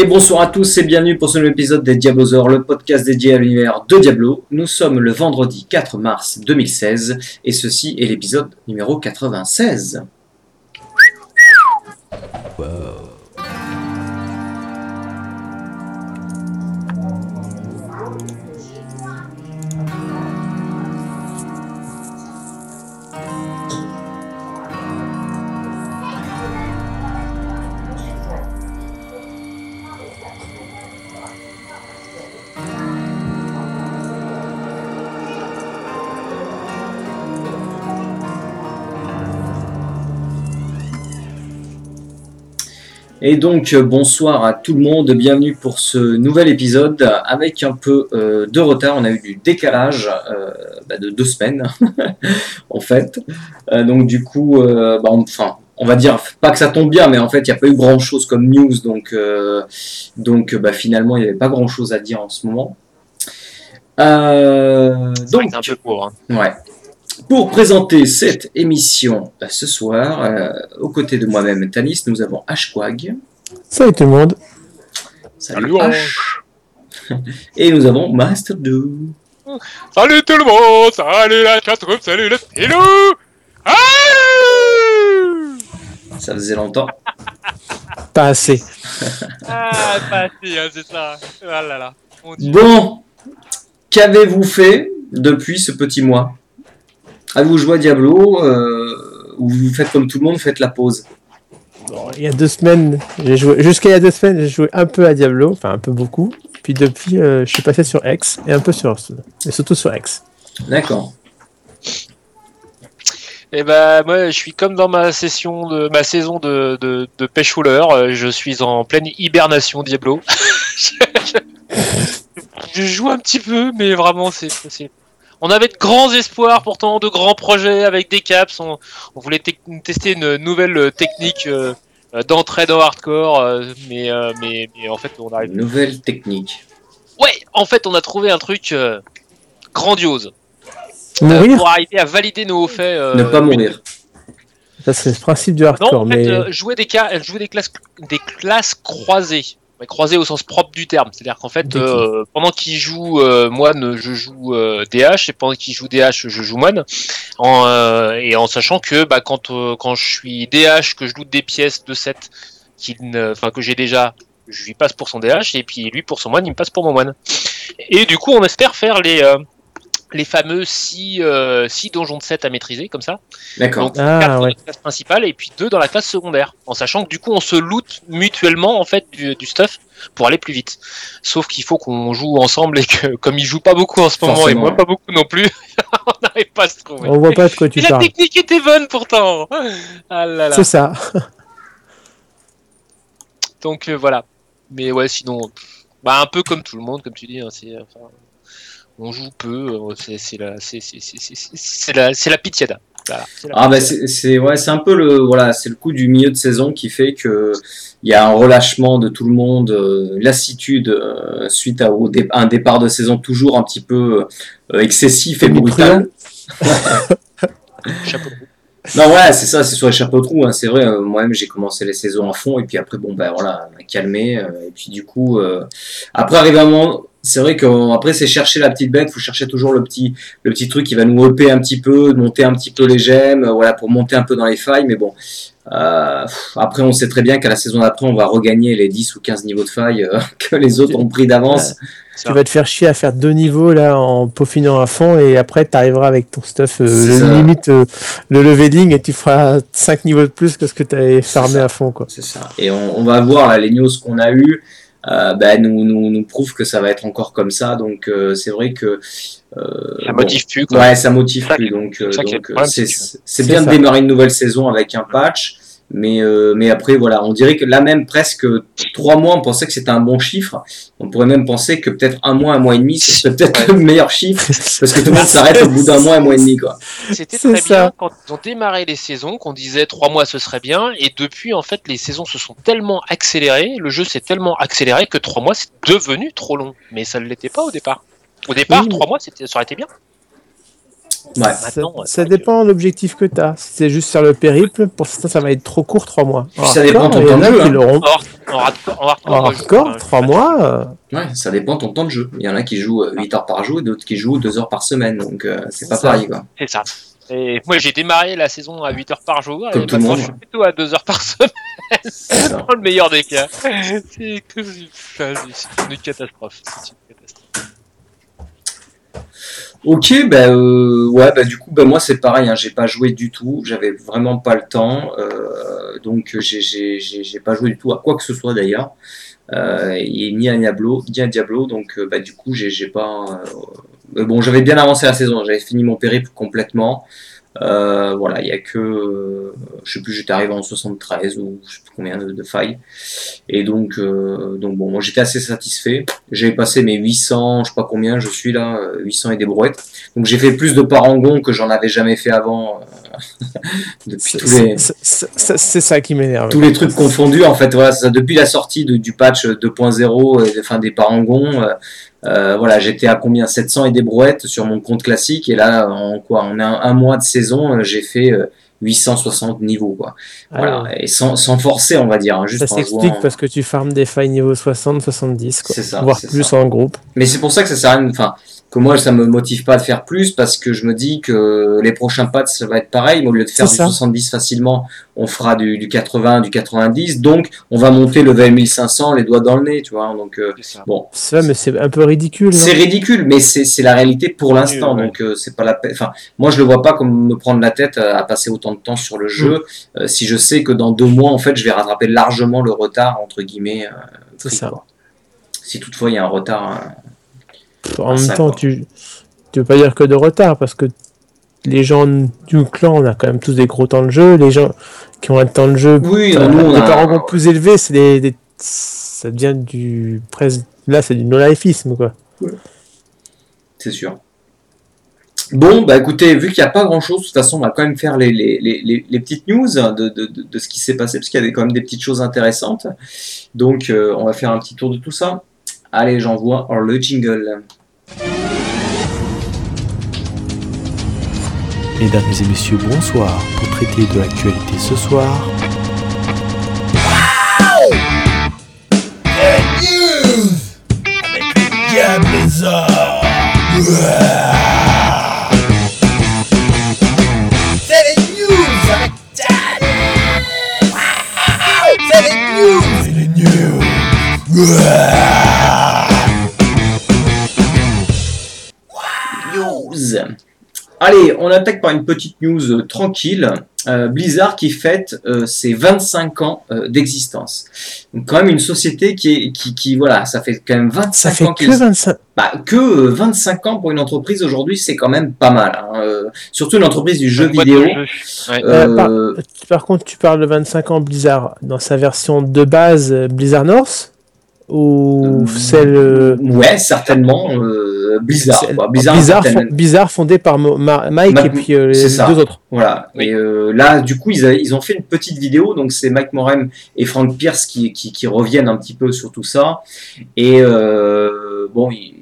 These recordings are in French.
Et bonsoir à tous et bienvenue pour ce nouvel épisode des Diablosaures, le podcast dédié à l'univers de Diablo. Nous sommes le vendredi 4 mars 2016 et ceci est l'épisode numéro 96. Et donc euh, bonsoir à tout le monde, bienvenue pour ce nouvel épisode avec un peu euh, de retard. On a eu du décalage euh, bah, de deux semaines en fait. Euh, donc du coup, bah, on- enfin, on va dire pas que ça tombe bien, mais en fait il n'y a pas eu grand chose comme news, donc donc bah, finalement il n'y avait pas grand chose à dire en ce moment. Donc un peu court. hein. Ouais. Pour présenter cette émission euh, ce soir, euh, aux côtés de moi-même, Tanis, nous avons Ashquag. Salut tout le monde. Salut, Salut, Ash. Et nous avons Master Do. Salut tout le monde, salut la chatroom, salut le stylo Ah Ça faisait longtemps. Pas assez. Ah, pas si, hein, c'est ça. Ah là là. Bon, qu'avez-vous fait depuis ce petit mois? Avez-vous joué à Diablo euh, ou vous faites comme tout le monde, faites la pause Bon, il y a deux semaines, j'ai joué. Jusqu'à il y a deux semaines, j'ai joué un peu à Diablo, enfin un peu beaucoup. Puis depuis, euh, je suis passé sur X et un peu sur, et surtout sur X. D'accord. Et bah moi je suis comme dans ma session de ma saison de, de, de pêche rouleur, euh, je suis en pleine hibernation Diablo. je, je- je joue un petit peu, mais vraiment c'est c'est- On avait de grands espoirs pourtant, de grands projets avec des caps. On, on voulait tester une nouvelle euh, technique euh, euh, d'entrée dans hardcore, euh, mais, euh, mais mais en fait on arrive. Nouvelle technique. Ouais, en fait on a trouvé un truc euh, grandiose euh, Mourir, pour arriver à valider nos hauts faits. euh, ne pas mourir. ça c'est le principe du Non, hardcore, en fait, mais euh, jouer des cas, jouer des classes, des classes croisées, Mais croisées au sens propre du terme. C'est-à-dire qu'en fait, euh, pendant qu'il joue euh, moine, je joue euh, DH, et pendant qu'il joue DH, je joue moine. En, euh, et en sachant que bah, quand euh, quand je suis DH, que je loot des pièces de 7 qu'il ne- enfin que j'ai déjà, je lui passe pour son DH, et puis lui pour son moine, il me passe pour mon moine. Et du coup, on espère faire les euh, les fameux 6 six donjons de 7 à maîtriser, comme ça. D'accord. Donc Ah, 4 dans ouais. la classe principale et puis 2 dans la classe secondaire. En sachant que du coup on se loot mutuellement en fait du, du stuff pour aller plus vite. Sauf qu'il faut qu'on joue ensemble et que comme il joue pas beaucoup en ce moment et moi pas beaucoup non plus, on n'arrive pas à se trouver. on voit pas de quoi tu Et la technique était bonne pourtant. Ah là là. C'est ça. Donc euh, voilà. Mais ouais sinon, bah un peu comme tout le monde comme tu dis. hein, c'est enfin, on joue peu. C'est la pitiada. Voilà, la Ah bah c'est ouais un peu le voilà c'est le coup du milieu de saison qui fait que il y a un relâchement de tout le monde euh, lassitude euh, suite à, au dé- à un départ de saison toujours un petit peu euh, excessif et brutal. chapeau de roue. Non ouais c'est ça c'est sur les chapeaux de roue hein, c'est vrai euh, moi-même j'ai commencé les saisons à fond et puis après bon ben voilà calmé euh, et puis du coup euh, après arrivé un moment c'est vrai que après c'est chercher la petite bête faut chercher toujours le petit le petit truc qui va nous upper un petit peu monter un petit peu les gemmes euh, voilà pour monter un peu dans les failles mais bon euh, après on sait très bien qu'à la saison d'après on va regagner les 10 ou 15 niveaux de failles euh, que les autres ont pris d'avance. Tu vas te faire chier à faire deux niveaux là en peaufinant à fond et après tu arriveras avec ton stuff, euh, limite euh, le leveling et tu feras 5 niveaux de plus que ce que tu avais farmé à fond quoi. C'est ça. Et on, on va voir là, les news qu'on a eu euh, ben, nous, nous, nous prouvent que ça va être encore comme ça. Donc euh, c'est vrai que euh, Ça bon, motive plus quoi. Ouais, ça motive Ça plus. Donc c'est bien de démarrer une nouvelle saison avec un patch. Mais, euh, mais après, voilà, on dirait que là même, presque trois mois, on pensait que c'était un bon chiffre. On pourrait même penser que peut-être un mois, un mois et demi, ce serait peut-être le meilleur chiffre. Parce que tout le monde s'arrête au bout d'un mois, un mois et demi, quoi. C'était C'est très ça. bien quand ils ont démarré les saisons, qu'on disait trois mois ce serait bien, et depuis en fait les saisons se sont tellement accélérées, le jeu s'est tellement accéléré que trois mois c'est devenu trop long. Mais ça ne l'était pas au départ. Au départ, Oui, trois mois c'était, ça aurait été bien. Ouais. Ça, Maintenant, ça ouais, dépend de l'objectif que tu as. Si c'est juste faire le périple, pour certains, ça va être trop court, 3 mois. Puis ça dépend de ton il y en temps de a jeu, hein. En hardcore, en hardcore, En moi, je- hardcore, je- 3 mois. euh, Ouais, ça dépend de ton temps de jeu. Il y en a qui jouent euh, 8 heures par jour et d'autres qui jouent 2 heures par semaine. Donc euh, c'est pas Ça. pareil quoi. C'est ça. Et moi, j'ai démarré la saison à 8 heures par jour. Comme et tout le maintenant, monde. je suis plutôt à 2 heures par semaine, C'est ça. dans le meilleur des cas. C'est que c'est une catastrophe. C'est une catastrophe. Ok, bah euh, ouais, bah du coup, bah moi c'est pareil, hein, j'ai pas joué du tout, j'avais vraiment pas le temps, euh, donc j'ai j'ai pas joué du tout à quoi que ce soit d'ailleurs, euh, ni à Diablo, ni à Diablo, donc euh, bah du coup j'ai pas, euh, bon j'avais bien avancé la saison, j'avais fini mon périple complètement, euh, voilà, il y a que, euh, je sais plus, j'étais arrivé en 73 ou je sais plus combien de, failles, et donc euh, donc bon, moi j'étais assez satisfait. J'avais passé mes 800, je sais pas combien, je suis là, euh, 800 et des brouettes. Donc j'ai fait plus de parangons que j'en avais jamais fait avant. Euh, depuis c'est- tous les, ça qui m'énerve. tous les trucs confondus, en fait, voilà, ça, depuis la sortie de- du patch 2.0, et, enfin des parangons, euh, euh, voilà, j'étais à combien 700 et des brouettes sur mon compte classique, et là, en quoi, en un, un mois de saison, euh, j'ai fait euh, 860 niveaux, quoi. Voilà, Ah, et sans, sans forcer, on va dire, hein, juste ça s'explique jouant. parce que tu farmes des failles niveau 60, 70, quoi. Ça, voire plus ça. en groupe. Mais c'est pour ça que ça sert à rien, enfin, que moi ça me motive pas de faire plus parce que je me dis que les prochains patchs ça va être pareil, mais au lieu de faire du ça. 70 facilement, on fera du, du 80, du 90, donc on va monter level 1500 les doigts dans le nez, tu vois. Donc euh, C'est ça. bon, C'est vrai, mais c'est un peu ridicule. c'est ridicule, mais c'est c'est la réalité pour l'instant, ouais. donc euh, c'est pas la peine. Enfin, moi je le vois pas comme me prendre la tête à, à passer autant de temps sur le jeu, euh, si je sais que dans deux mois en fait je vais rattraper largement le retard entre guillemets. euh, pris, ça. quoi. Si toutefois il y a un retard. hein. Pff, En même ça, temps, quoi. tu, tu veux pas dire que de retard parce que les gens du clan, on a quand même tous des gros temps de jeu. Les gens qui ont un temps de jeu, Oui, nous a. plus élevés, c'est des, des- ça devient du. Là, c'est du no-lifisme, quoi. C'est sûr. Bon, bah écoutez, vu qu'il n'y a pas grand chose, de toute façon, on va quand même faire les, les, les, les- les petites news de, de, de, de ce qui s'est passé, parce qu'il y avait quand même des petites choses intéressantes. Donc, euh, on va faire un petit tour de tout ça. Allez, j'envoie le jingle. Mesdames et messieurs, bonsoir. Pour traiter de l'actualité ce soir, news News. Allez, on attaque par une petite news euh, tranquille. Euh, Blizzard qui fête euh, ses 25 ans euh, d'existence. Donc quand même une société qui est qui, qui voilà, ça fait quand même 25 Ça fait ans que qu'ils 25. Bah, que euh, 25 ans pour une entreprise aujourd'hui, c'est quand même pas mal. hein. Euh, surtout une entreprise du jeu vidéo. de jeu. Ouais. Euh, par- Par contre, tu parles de 25 ans Blizzard dans sa version de base Blizzard North ou Euh, celle euh, ouais, certainement. euh, Blizzard. quoi. Blizzard, Blizzard, Entertainment. fon- Bizarre fondé par Mo- Ma- Mike Ma- et puis euh, les ça. deux autres. Voilà. Et euh, là, du coup, ils, a- ils ont fait une petite vidéo. Donc, c'est Mike Morem et Frank Pierce qui, qui, qui reviennent un petit peu sur tout ça. Et euh, bon, ils,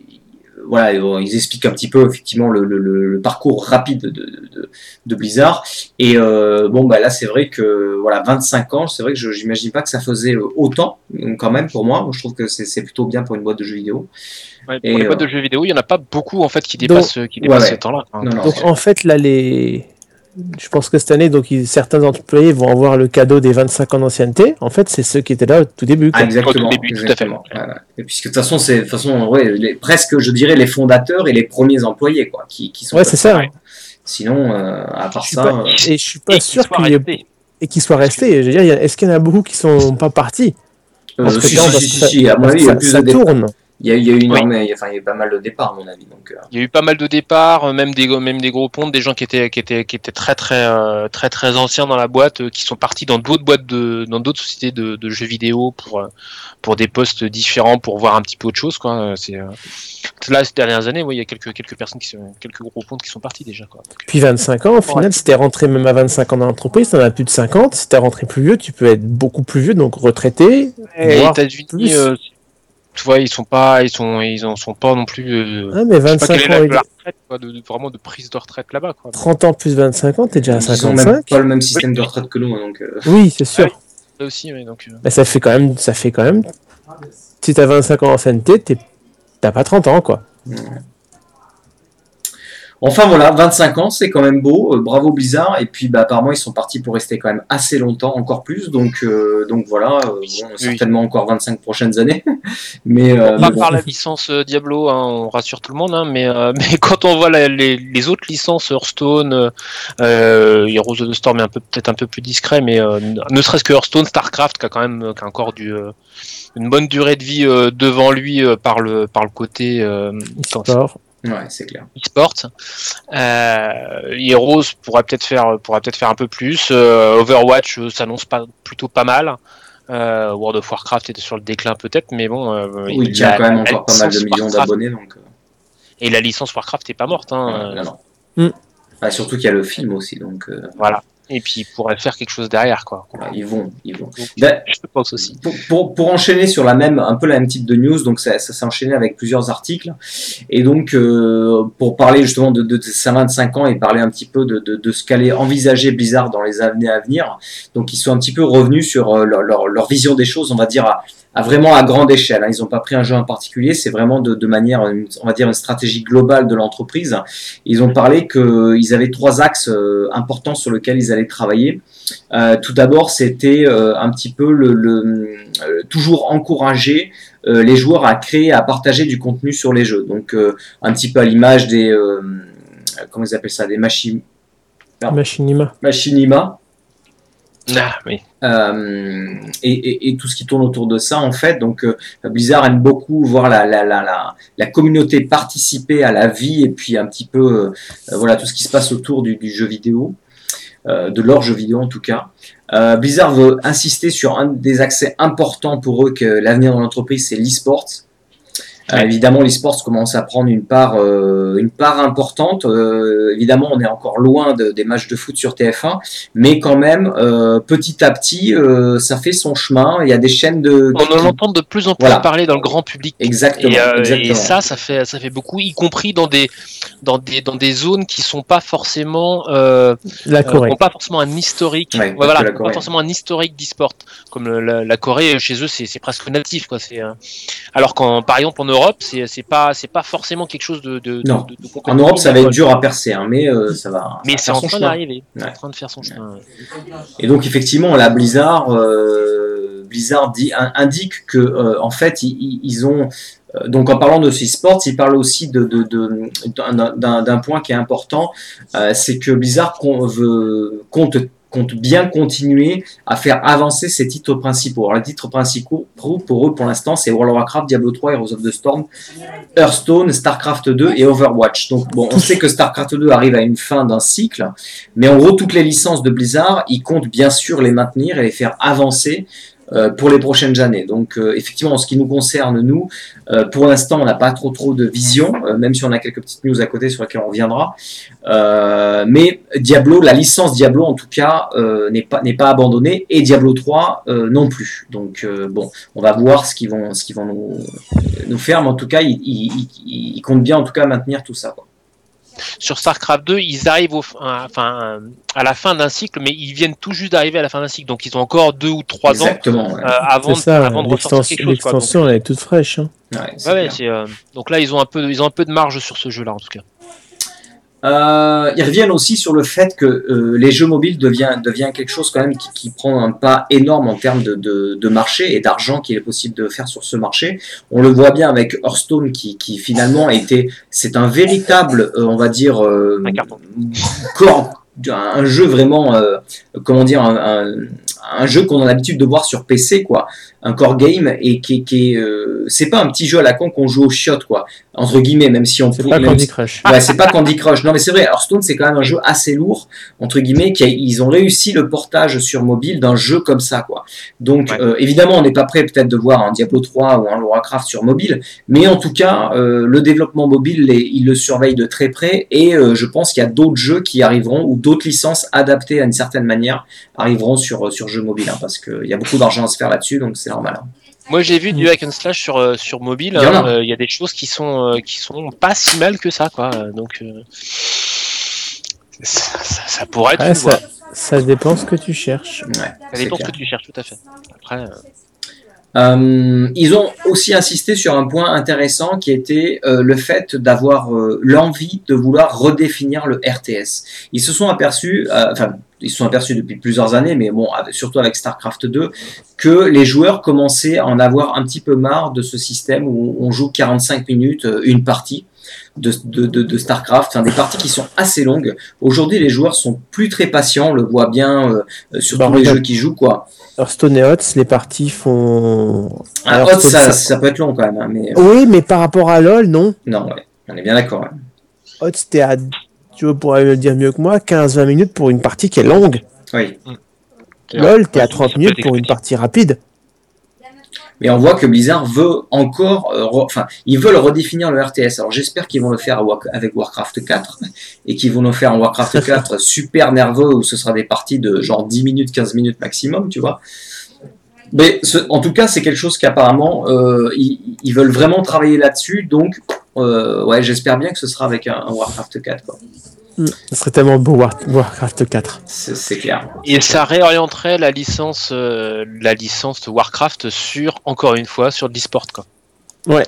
voilà, ils- expliquent un petit peu effectivement le, le, parcours rapide de, de, de Blizzard. Et euh, bon, bah là, c'est vrai que voilà, 25 ans, c'est vrai que je j'imagine pas que ça faisait euh, autant donc, quand même pour moi. Je trouve que c'est c'est plutôt bien pour une boîte de jeux vidéo. Ouais, Et, pour les euh, boîtes de jeux vidéo, il n'y en a pas beaucoup en fait qui dépassent, qui dépassent ouais. ce temps-là. hein. Donc en fait là les je pense que cette année donc ils- certains employés vont avoir le cadeau des 25 ans d'ancienneté. En fait, c'est ceux qui étaient là au tout début. quoi. Ah, exactement. Au tout début, tout à fait. exactement. Et puisque de toute façon, c'est de toute façon, ouais, les- presque, je dirais, les fondateurs et les premiers employés, quoi, qui, qui sont. ouais, c'est ça. ouais. Sinon, euh, à part ça, pas- euh, Et je suis pas Et sûr soient qu'il y ait- restés. et qu'ils soient restés. Je veux dire, est-ce qu'il y en a beaucoup qui sont pas partis? Euh, Parce que si, si, si, ça- si, à mon parce avis, que il y a ça, plus ça de départs. tourne. Il y a, il y a eu Oui. énormément, il y a- enfin, il y a pas mal de départs, à mon avis. Donc, euh, Il y a eu pas mal de départs, euh, même des même des gros ponts, des gens qui étaient qui étaient qui étaient très très euh, très très anciens dans la boîte, euh, qui sont partis dans d'autres boîtes de dans d'autres sociétés de, de jeux vidéo pour pour des postes différents, pour voir un petit peu autre chose quoi. C'est là ces dernières années, oui, il y a quelques quelques personnes qui sont quelques gros ponts qui sont partis déjà quoi. Donc, Puis 25 ans, au final, si t'es rentré même à 25 ans dans l'entreprise, t'en as plus de 50. Si t'es rentré plus vieux, tu peux être beaucoup plus vieux, donc retraité. Et voire États-Unis, plus. Tu vois, ils sont pas, ils sont, ils en sont pas non plus. euh, Ah, mais je sais pas 25 quelle est ans, la, la retraite, quoi, de, de- vraiment de prise de retraite là-bas, quoi. 30 ans plus 25 ans, t'es déjà à Ils ont même 55. pas le même système de retraite que nous, hein, donc. euh, Oui, c'est sûr. Là aussi, oui, donc. euh, Bah, ça fait quand même, ça fait quand même. Si t'as 25 ans d'ancienneté, t'es- t'as pas 30 ans, quoi. Enfin voilà, 25 ans, c'est quand même beau. euh, bravo Blizzard. Et puis bah, apparemment, ils sont partis pour rester quand même assez longtemps, encore plus. Donc, euh, donc voilà, euh, bon, certainement encore 25 prochaines années. mais, euh, Pas mais bon. par la licence euh, Diablo, hein, on rassure tout le monde, hein, mais, euh, mais quand on voit la- les, les autres licences Hearthstone, Heroes of the Storm est un peu peut-être un peu plus discret, mais euh, ne serait-ce que Hearthstone, Starcraft qui a quand même euh, qui a encore du, euh, une bonne durée de vie euh, devant lui euh, par le par le côté euh, Sport. Ouais, c'est clair. e-sport. Euh, Heroes pourrait peut-être faire pourrait peut-être faire un peu plus. Euh, Overwatch euh, s'annonce pas plutôt pas mal. Euh, World of Warcraft était sur le déclin peut-être, mais bon. euh, Oui, il tient la- quand même encore pas mal de millions Warcraft- d'abonnés. Donc, Et la licence Warcraft est pas morte. Hein. non, non. Hmm. Ah, surtout qu'il y a le film aussi. Donc, euh, Voilà. Et puis ils pourraient faire quelque chose derrière, quoi. voilà, ils vont. Ils vont. Donc, Ben, je pense aussi. pour, pour, pour enchaîner sur la même, un peu la même type de news, donc ça, ça s'est enchaîné avec plusieurs articles. Et donc, euh, pour parler justement de, de, ces 25 ans et parler un petit peu de, de, de ce qu'allait envisager Blizzard dans les années à venir, donc ils sont un petit peu revenus sur euh, leur, leur, leur vision des choses, on va dire, à, à vraiment à grande échelle. hein. Ils n'ont pas pris un jeu en particulier, c'est vraiment de, de manière, on va dire, une stratégie globale de l'entreprise. Ils ont parlé qu'ils avaient trois axes euh, importants sur lesquels ils allaient travailler. Euh, tout d'abord, c'était euh, un petit peu le, le- euh, toujours encourager les joueurs à créer, à partager du contenu sur les jeux. Donc, un petit peu à l'image des, comment ils appellent ça, des machines. Machinima. machinima. Ah, oui. Euh, et, et- et tout ce qui tourne autour de ça en fait. Donc euh, Blizzard aime beaucoup voir la, la, la, la, la communauté participer à la vie et puis un petit peu euh, voilà tout ce qui se passe autour du, du jeu vidéo, euh, de leur jeu vidéo en tout cas. Euh, Blizzard veut insister sur un des accès importants pour eux que l'avenir de l'entreprise c'est l'e-sport. Euh, évidemment, l'e-sport commence à prendre une part, euh, une part importante. Euh, évidemment, on est encore loin de- des matchs de foot sur TF1, mais quand même, euh, petit à petit, euh, ça fait son chemin. Il y a des chaînes de. On en entend de plus en plus Voilà. parler dans le grand public. Exactement. Et, euh, exactement. et ça, ça fait, ça fait beaucoup, y compris dans des, dans des, dans des zones qui sont pas forcément, euh, La Corée. ont pas forcément un historique, Ouais, voilà, la pas forcément un historique d'e-sport. Comme le- la, la Corée, chez eux, c'est presque natif, quoi. C'est, euh, alors qu'en, par exemple, en Europe, c'est c'est pas, c'est pas forcément quelque chose de, de, Non. de, de En Europe, ça va être dur à percer, hein, mais euh, ça va. Mais c'est en train d'arriver. Ouais. en train de faire son chemin. Et donc effectivement, la Blizzard, euh, Blizzard dit, in- indique que euh, en fait ils, ont donc en parlant de ces sports, ils parlent aussi de, de- de- d'un- d'un d'un point qui est important, euh, c'est que Blizzard con- veut- compte compte bien continuer à faire avancer ses titres principaux. Alors les titres principaux pour eux pour l'instant c'est World of Warcraft, Diablo 3, Heroes of the Storm, Hearthstone, Starcraft 2 et Overwatch. Donc bon, on sait que Starcraft 2 arrive à une fin d'un cycle, mais en gros toutes les licences de Blizzard, ils comptent bien sûr les maintenir et les faire avancer pour les prochaines années. Donc euh, effectivement, en ce qui nous concerne, nous, euh, pour l'instant, on n'a pas trop trop de vision, euh, même si on a quelques petites news à côté sur lesquelles on reviendra. Euh, mais Diablo, la licence Diablo en tout cas, euh, n'est pas n'est pas abandonnée et Diablo 3 euh, non plus. Donc euh, bon, on va voir ce qu'ils vont ce qu'ils vont nous, nous faire, mais en tout cas, ils, ils, ils- ils comptent bien en tout cas maintenir tout ça. quoi. Sur StarCraft 2, ils arrivent au, à, enfin, à la fin d'un cycle, mais ils viennent tout juste d'arriver à la fin d'un cycle, donc ils ont encore deux ou trois ans ouais. euh, avant, ça, avant de ressortir l'extension, quelque chose. quoi. Donc, l'extension, elle est toute fraîche. hein. Ouais, ouais, euh, donc là, ils ont un peu, de- ils ont un peu de marge sur ce jeu-là, en tout cas. Euh, ils reviennent aussi sur le fait que euh, les jeux mobiles devient, devient quelque chose quand même qui, qui prend un pas énorme en termes de, de, de marché et d'argent qu'il est possible de faire sur ce marché. On le voit bien avec Hearthstone qui, qui finalement a été, c'est un véritable, euh, on va dire, euh, Un carton. Un, jeu vraiment, euh, comment dire, un, un, un jeu qu'on a l'habitude de voir sur PC, quoi, un core game et qui, qui est, euh, c'est pas un petit jeu à la con qu'on joue au shot, quoi, entre guillemets, même si on C'est pas Candy si- Crush. Ouais, c'est pas Candy Crush. Non, mais c'est vrai. Hearthstone, c'est quand même un jeu assez lourd, entre guillemets, qui a- ils ont réussi le portage sur mobile d'un jeu comme ça, quoi. Donc, Ouais. euh, évidemment, on n'est pas prêt peut-être de voir un Diablo 3 ou un Warcraft sur mobile, mais en tout cas, euh, le développement mobile, les- ils le surveillent de très près, et euh, je pense qu'il y a d'autres jeux qui arriveront ou d'autres licences adaptées à une certaine manière arriveront sur sur jeux mobiles, hein, parce qu'il y a beaucoup d'argent à se faire là-dessus, donc c'est normal. hein. Moi, j'ai vu du hack and slash sur, euh, sur mobile. Il y en a. hein, euh, Il y a des choses qui sont, euh, qui sont pas si mal que ça, quoi. Donc, euh, ça, ça- ça pourrait être Ouais, une ça, voie. ça dépend ce que tu cherches. Ouais, Ça dépend ce que tu cherches, tout à fait. Après, euh, Euh, ils ont aussi insisté sur un point intéressant qui était euh, le fait d'avoir euh, l'envie de vouloir redéfinir le RTS. Ils se sont aperçus, enfin, ils se sont aperçus depuis plusieurs années, mais bon, surtout avec StarCraft 2, que les joueurs commençaient à en avoir un petit peu marre de ce système où on joue 45 minutes une partie. De, de, de, de StarCraft, enfin, des parties qui sont assez longues. Aujourd'hui, les joueurs sont plus très patients, on le voit bien euh, euh, sur Bah, tous les jeux qu'ils jouent, quoi. Hearthstone et HOTS, les parties font. Ah, ça, peut être long quand même, hein, mais Oui, mais par rapport à LoL, non. non, ouais, on est bien d'accord. ouais. HOTS, t'es à. Tu pourrais le dire mieux que moi, 15-20 minutes pour une partie qui est longue. Oui, c'est LoL, t'es à Ouais, 30 ça peut minutes pour une partie rapide. Mais on voit que Blizzard veut encore, euh, re- enfin, ils veulent redéfinir le RTS. Alors j'espère qu'ils vont le faire avec Warcraft 4 et qu'ils vont le faire en Warcraft 4 super nerveux où ce sera des parties de genre 10 minutes, 15 minutes maximum, tu vois. Mais ce- en tout cas, c'est quelque chose qu'apparemment euh, ils, ils veulent vraiment travailler là-dessus. Donc, euh, ouais, j'espère bien que ce sera avec un, un Warcraft 4. quoi. Hmm, Ce serait tellement beau War- Warcraft 4. C'est clair. Et ça réorienterait la licence, euh, la licence de Warcraft sur, encore une fois, sur de l'e-sport, quoi. Ouais.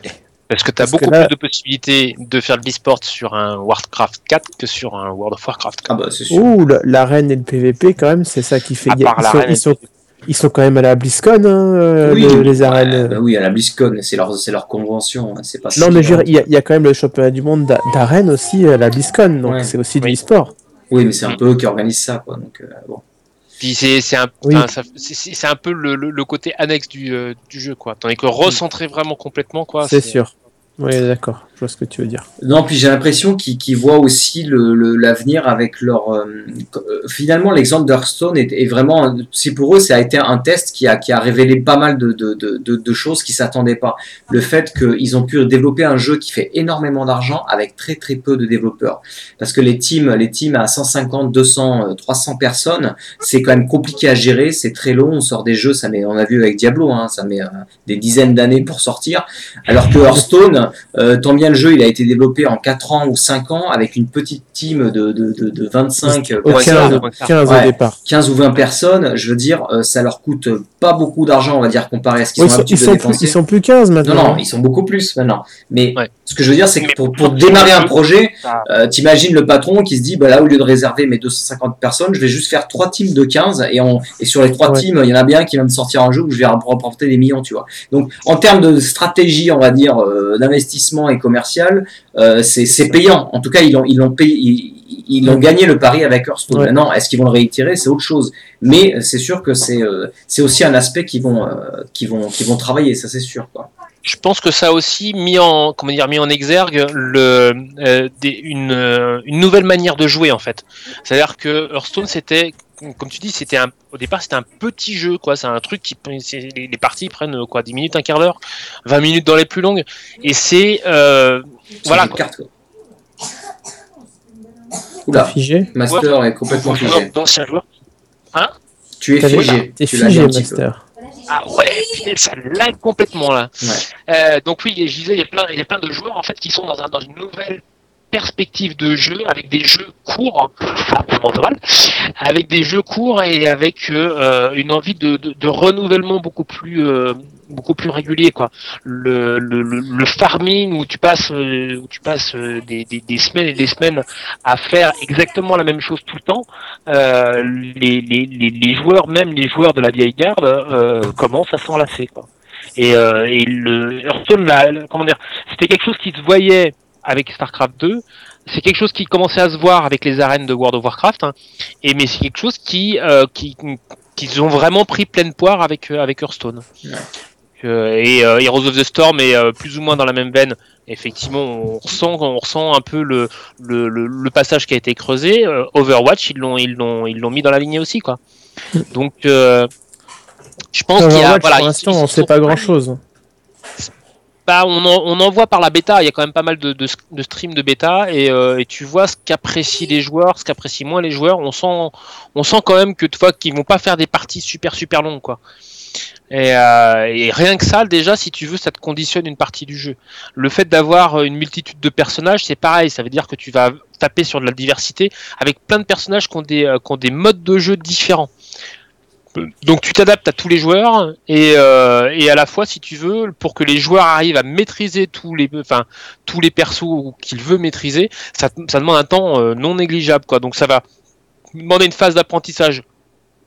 Parce que tu as Parce beaucoup là- plus de possibilités de faire de l'e-sport sur un Warcraft 4 que sur un World of Warcraft. Ah quoi. bah sûr. Ouh, l'arène et le PVP, quand même, c'est ça qui fait. À il y a- part ils, sont, ils, ils sont quand même à la BlizzCon, hein, euh, Oui, les arènes. Ouais, bah oui, à la BlizzCon, c'est leur, c'est leur convention, hein, c'est pas. Non, mais il y, a- il y a quand même le championnat du monde d'a- d'arène aussi à la BlizzCon, donc Ouais. c'est aussi de Oui. l'e-sport. Oui, mais c'est un peu eux qui organisent ça, quoi. Donc, euh, bon. Puis c'est c'est un, Oui. un peu le, le- le côté annexe du, euh, du jeu, quoi. Tandis que recentrer vraiment complètement, quoi. C'est sûr. Oui, d'accord, je vois ce que tu veux dire. Non, puis j'ai l'impression qu'ils voient aussi l'avenir avec leur. euh, finalement, l'exemple d'Hearthstone est, vraiment. C'est pour eux, ça a été un test qui a, qui a révélé pas mal de, choses qui s'attendaient pas. Le fait qu'ils ont pu développer un jeu qui fait énormément d'argent avec très très peu de développeurs. Parce que les teams, les teams à 150, 200, euh, 300 personnes, c'est quand même compliqué à gérer, c'est très long. On sort des jeux, ça met, on a vu avec Diablo, hein, ça met euh, des dizaines d'années pour sortir. Alors que Hearthstone, euh, tant bien le jeu, il a été développé en 4 ans ou 5 ans avec une petite team de, de, de, de 25 Au Ouais, 15, ça, ouais, ça. 15 Ouais. au départ. 15 ou 20 personnes, je veux dire, euh, ça leur coûte pas beaucoup d'argent, on va dire, comparé à ce qu'ils Oui, ils, sont ils, de sont dépenser. plus, ils sont plus 15 Non, maintenant. non, ils sont beaucoup plus maintenant. Mais Ouais. ce que je veux dire, c'est que pour, pour démarrer un projet, euh, t'imagines le patron qui se dit, bah là, au lieu de réserver mes 250 personnes, je vais juste faire trois teams de 15 et, on, et sur les trois Ouais. teams, il y en a bien qui va me sortir un jeu où je vais remporter des millions, tu vois. Donc, en termes de stratégie, on va dire, euh, d'investissement et commercial, euh, c'est payant. En tout cas, ils l'ont ils l'ont payé. Ils, ils ont gagné le pari avec Hearthstone. Ouais. Maintenant, est-ce qu'ils vont le réitérer? C'est autre chose. Mais c'est sûr que c'est euh, aussi un aspect qu'ils vont, euh, vont, vont travailler, ça c'est sûr. Quoi. Je pense que ça a aussi mis en, comment dire, mis en exergue le, euh, des- une, euh, une nouvelle manière de jouer en fait. C'est-à-dire que Hearthstone c'était, comme tu dis, c'était un, au départ c'était un petit jeu quoi. C'est un truc qui, les, les parties prennent euh, quoi, 10 minutes, un quart d'heure, 20 minutes dans les plus longues. Et c'est, euh, voilà. Les quoi. cartes, quoi. T'as Oula, figé Master est complètement Joueur figé. d'anciens joueurs. Tu es figé. T'es figé. Master. Ah ouais, putain, ça lag complètement là. Ouais. Euh, donc oui, je disais, il y a plein, il y a plein de joueurs en fait qui sont dans, un, dans une nouvelle perspective de jeu avec des jeux courts, avec des jeux courts et avec euh, une envie de, de, de renouvellement beaucoup plus euh, beaucoup plus régulier quoi. Le, le, le, farming où tu passes euh, où tu passes euh, des, des, des semaines et des semaines à faire exactement la même chose tout le temps, euh, les, les, les, les joueurs, même les joueurs de la vieille garde, euh, commencent à s'enlacer quoi. Et, euh, et le Hearthstone, comment dire, c'était quelque chose qui se voyait avec StarCraft 2. C'est quelque chose qui commençait à se voir avec les arènes de World of Warcraft. hein. Et mais c'est quelque chose qui, euh, qui, qu'ils ont vraiment pris pleine poire avec euh, avec Hearthstone. Ouais. Euh, et euh, Heroes of the Storm est plus ou moins dans la même veine. Effectivement, on ressent, on ressent un peu le, le, le, le passage qui a été creusé. Overwatch, ils l'ont, ils l'ont, ils l'ont mis dans la lignée aussi, quoi. Donc, euh, je pense qu'il y a, voilà, pour l'instant, on se sait pas grand chose. Bah, on, en, voit par la bêta, il y a quand même pas mal de, de, de streams de bêta et, euh, tu vois ce qu'apprécient les joueurs, ce qu'apprécient moins les joueurs. On sent, quand même que tu vois qu'ils vont pas faire des parties super super longues euh, et rien que ça, déjà, si tu veux, ça te conditionne une partie du jeu. Le fait d'avoir une multitude de personnages, c'est pareil. Ça veut dire que tu vas taper sur de la diversité avec plein de personnages euh, qui ont des modes de jeu différents. Donc tu t'adaptes à tous les joueurs et, euh, et à la fois si tu veux pour que les joueurs arrivent à maîtriser tous les enfin tous les persos qu'ils veulent maîtriser ça, ça demande un temps euh, non négligeable quoi. Donc ça va demander une phase d'apprentissage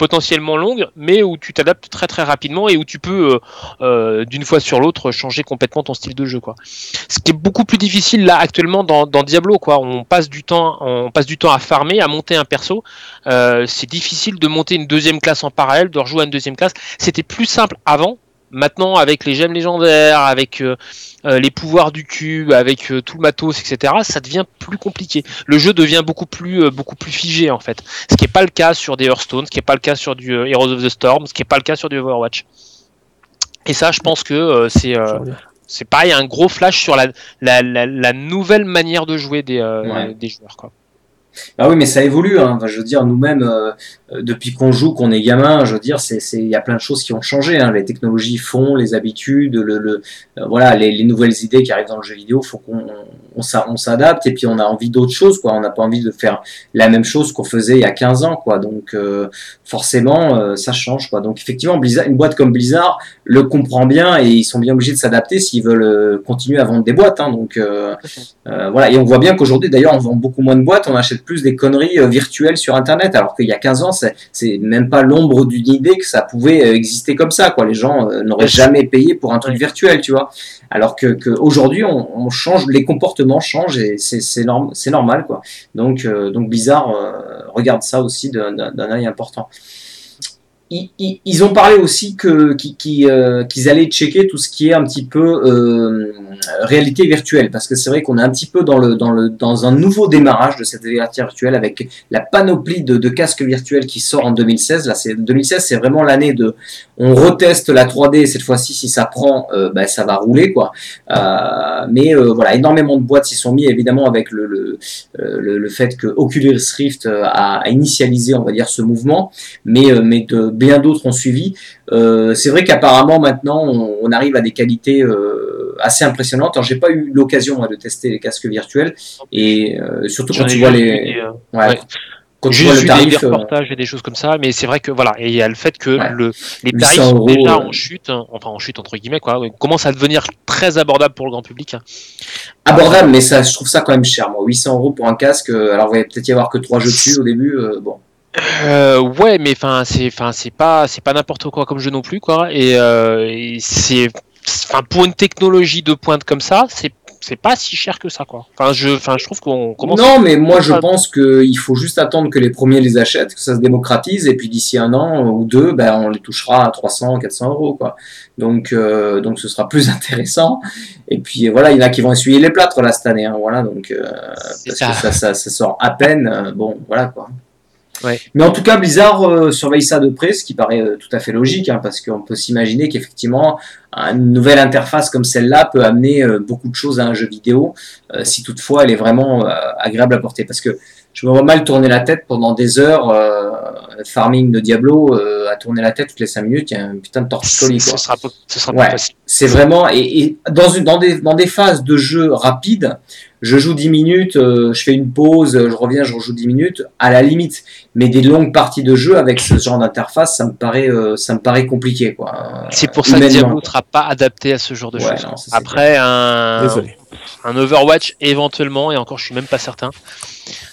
potentiellement longue mais où tu t'adaptes très très rapidement et où tu peux euh, euh, d'une fois sur l'autre changer complètement ton style de jeu quoi ce qui est beaucoup plus difficile là actuellement dans, Diablo quoi on passe du temps on passe du temps à farmer à monter un perso euh, c'est difficile de monter une deuxième classe en parallèle, de rejouer à une deuxième classe. C'était plus simple avant. Maintenant, avec les gemmes légendaires, avec euh, euh, les pouvoirs du cube, avec euh, tout le matos, etc., ça devient plus compliqué. Le jeu devient beaucoup plus, euh, beaucoup plus figé en fait. Ce qui n'est pas le cas sur des Hearthstone, ce qui n'est pas le cas sur du euh, Heroes of the Storm, ce qui n'est pas le cas sur du Overwatch. Et ça, je pense que euh, c'est euh, c'est pareil, un gros flash sur la, la, la, la nouvelle manière de jouer des, euh, Ouais. des joueurs. Quoi. Bah oui, mais ça évolue. Hein. Enfin, je veux dire, nous-mêmes, euh, euh, depuis qu'on joue, qu'on est gamin, je veux dire, c'est, il y a plein de choses qui ont changé. Hein. Les technologies font, les habitudes, le, le, euh, voilà, les, les nouvelles idées qui arrivent dans le jeu vidéo, faut qu'on on, on s'adapte et puis on a envie d'autres choses, quoi. On n'a pas envie de faire la même chose qu'on faisait il y a 15 ans, quoi. Donc, euh, forcément, ça change, quoi. Donc, effectivement, Blizzard, une boîte comme Blizzard le comprend bien et ils sont bien obligés de s'adapter s'ils veulent continuer à vendre des boîtes. Hein. Donc, voilà, et on voit bien qu'aujourd'hui, d'ailleurs, on vend beaucoup moins de boîtes, on achète plus des conneries euh, virtuelles sur Internet, alors qu'il y a 15 ans, c'est même pas l'ombre d'une idée que ça pouvait euh, exister comme ça, quoi. Les gens euh, n'auraient jamais payé pour un truc virtuel, tu vois. Alors que, que aujourd'hui, on, on change, les comportements changent et c'est c'est norm- c'est normal, quoi. Donc, euh, donc Blizzard euh, regarde ça aussi d'un œil important. Ils, ont parlé aussi que euh, qu'ils allaient checker tout ce qui est un petit peu euh, réalité virtuelle. Parce que c'est vrai qu'on est un petit peu dans le dans le dans un nouveau démarrage de cette réalité virtuelle avec la panoplie de, casques virtuels qui sort en 2016 là c'est 2016 c'est vraiment l'année de on reteste la 3D cette fois-ci si ça prend euh, ben, ça va rouler quoi. Euh, mais voilà énormément de boîtes s'y sont mis évidemment avec le le, le, fait que Oculus Rift a, initialisé on va dire ce mouvement. Mais mais bien d'autres ont suivi euh, c'est vrai qu'apparemment maintenant on, on arrive à des qualités euh, assez impressionnantes. Alors j'ai pas eu l'occasion moi, de tester les casques virtuels et euh, surtout quand tu vois les vu des, ouais, ouais. quand tu vois le des- des tarif euh, reportages et des choses comme ça, mais c'est vrai que voilà, et il y a le fait que Ouais. le, les 800 tarifs sont déjà en chute, hein, enfin en chute entre guillemets quoi, commence à devenir très abordable pour le grand public. hein. abordable mais ça je trouve ça quand même cher moi 800 euros pour un casque alors il va peut-être y avoir que trois jeux dessus au début bon Euh, ouais, mais enfin c'est, enfin c'est pas, c'est pas n'importe quoi comme jeu non plus quoi, et, euh, et c'est, enfin pour une technologie de pointe comme ça, c'est, c'est pas si cher que ça quoi. Enfin je, enfin je trouve qu'on commence. non mais moi je pense qu'il faut juste attendre que les premiers les achètent que ça se démocratise et puis d'ici un an ou deux ben on les touchera à 300 400 euros quoi donc euh, donc ce sera plus intéressant et puis voilà il y en a qui vont essuyer les plâtres là cette année hein, voilà donc parce ça. que ça, ça, ça sort à peine. bon, voilà quoi. Mais en tout cas, Blizzard euh, surveille ça de près, ce qui paraît euh, tout à fait logique, hein, parce qu'on peut s'imaginer qu'effectivement, une nouvelle interface comme celle-là peut amener euh, beaucoup de choses à un jeu vidéo, si toutefois elle est vraiment agréable à porter. Parce que je me vois mal tourner la tête pendant des heures, farming de Diablo, euh, à tourner la tête toutes les 5 minutes, il y a un putain de torticolis. ce quoi. sera, pas- ce sera Ouais. C'est vraiment et, et dans une dans des dans des phases de jeu rapides, je joue 10 minutes, euh, je fais une pause, euh, je reviens, je rejoue 10 minutes à la limite. Mais des longues parties de jeu avec ce genre d'interface, ça me paraît euh, ça me paraît compliqué quoi. C'est pour ça que. Diablo ne sera pas adapté à ce genre de Ouais, choses. non, ça, c'est Après un, un Overwatch éventuellement, et encore je suis même pas certain.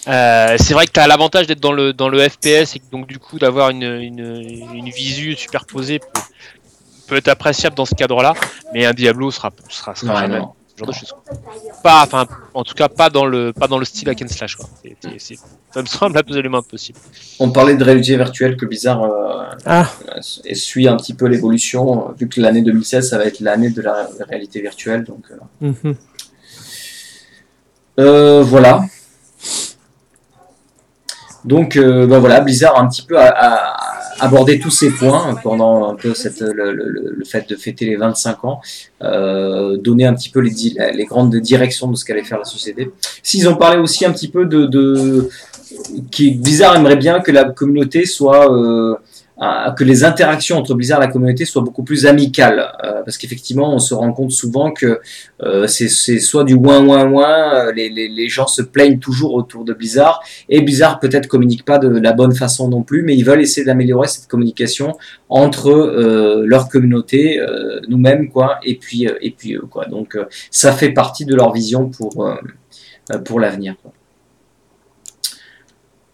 Euh, c'est vrai que tu as l'avantage d'être dans le, dans le FPS et que donc du coup d'avoir une, une, une visu superposée peut, peut être appréciable dans ce cadre-là, mais un Diablo sera, sera, jamais non. ce genre de choses. Pas, enfin, en tout cas pas dans le, pas dans le style hack and slash. Quoi. C'est- c'est- c'est- ça me semble absolument impossible. On parlait de réalité virtuelle que Blizzard euh, Ah, et suit un petit peu l'évolution, euh, vu que l'année 2016 ça va être l'année de la réalité virtuelle. Donc euh, mhm. Euh, voilà. Donc euh, bah voilà, Blizzard a un petit peu a- a- abordé tous ces points pendant un peu cette, le, le- le fait de fêter les 25 ans, euh, donner un petit peu les, les grandes directions de ce qu'allait faire la société. S'ils ont parlé aussi un petit peu de, de qui Blizzard aimerait bien que la communauté soit euh, à- que les interactions entre Blizzard et la communauté soient beaucoup plus amicales. Euh, parce qu'effectivement, on se rend compte souvent que euh, c'est soit du ouin ouin ouin, euh, les, les, gens se plaignent toujours autour de Blizzard, et Blizzard peut-être communique pas de la bonne façon non plus, mais ils veulent essayer d'améliorer cette communication entre euh, leur communauté, euh, nous-mêmes, quoi, et puis, euh, et puis eux, quoi. Donc, euh, ça fait partie de leur vision pour, euh, euh, pour l'avenir. quoi.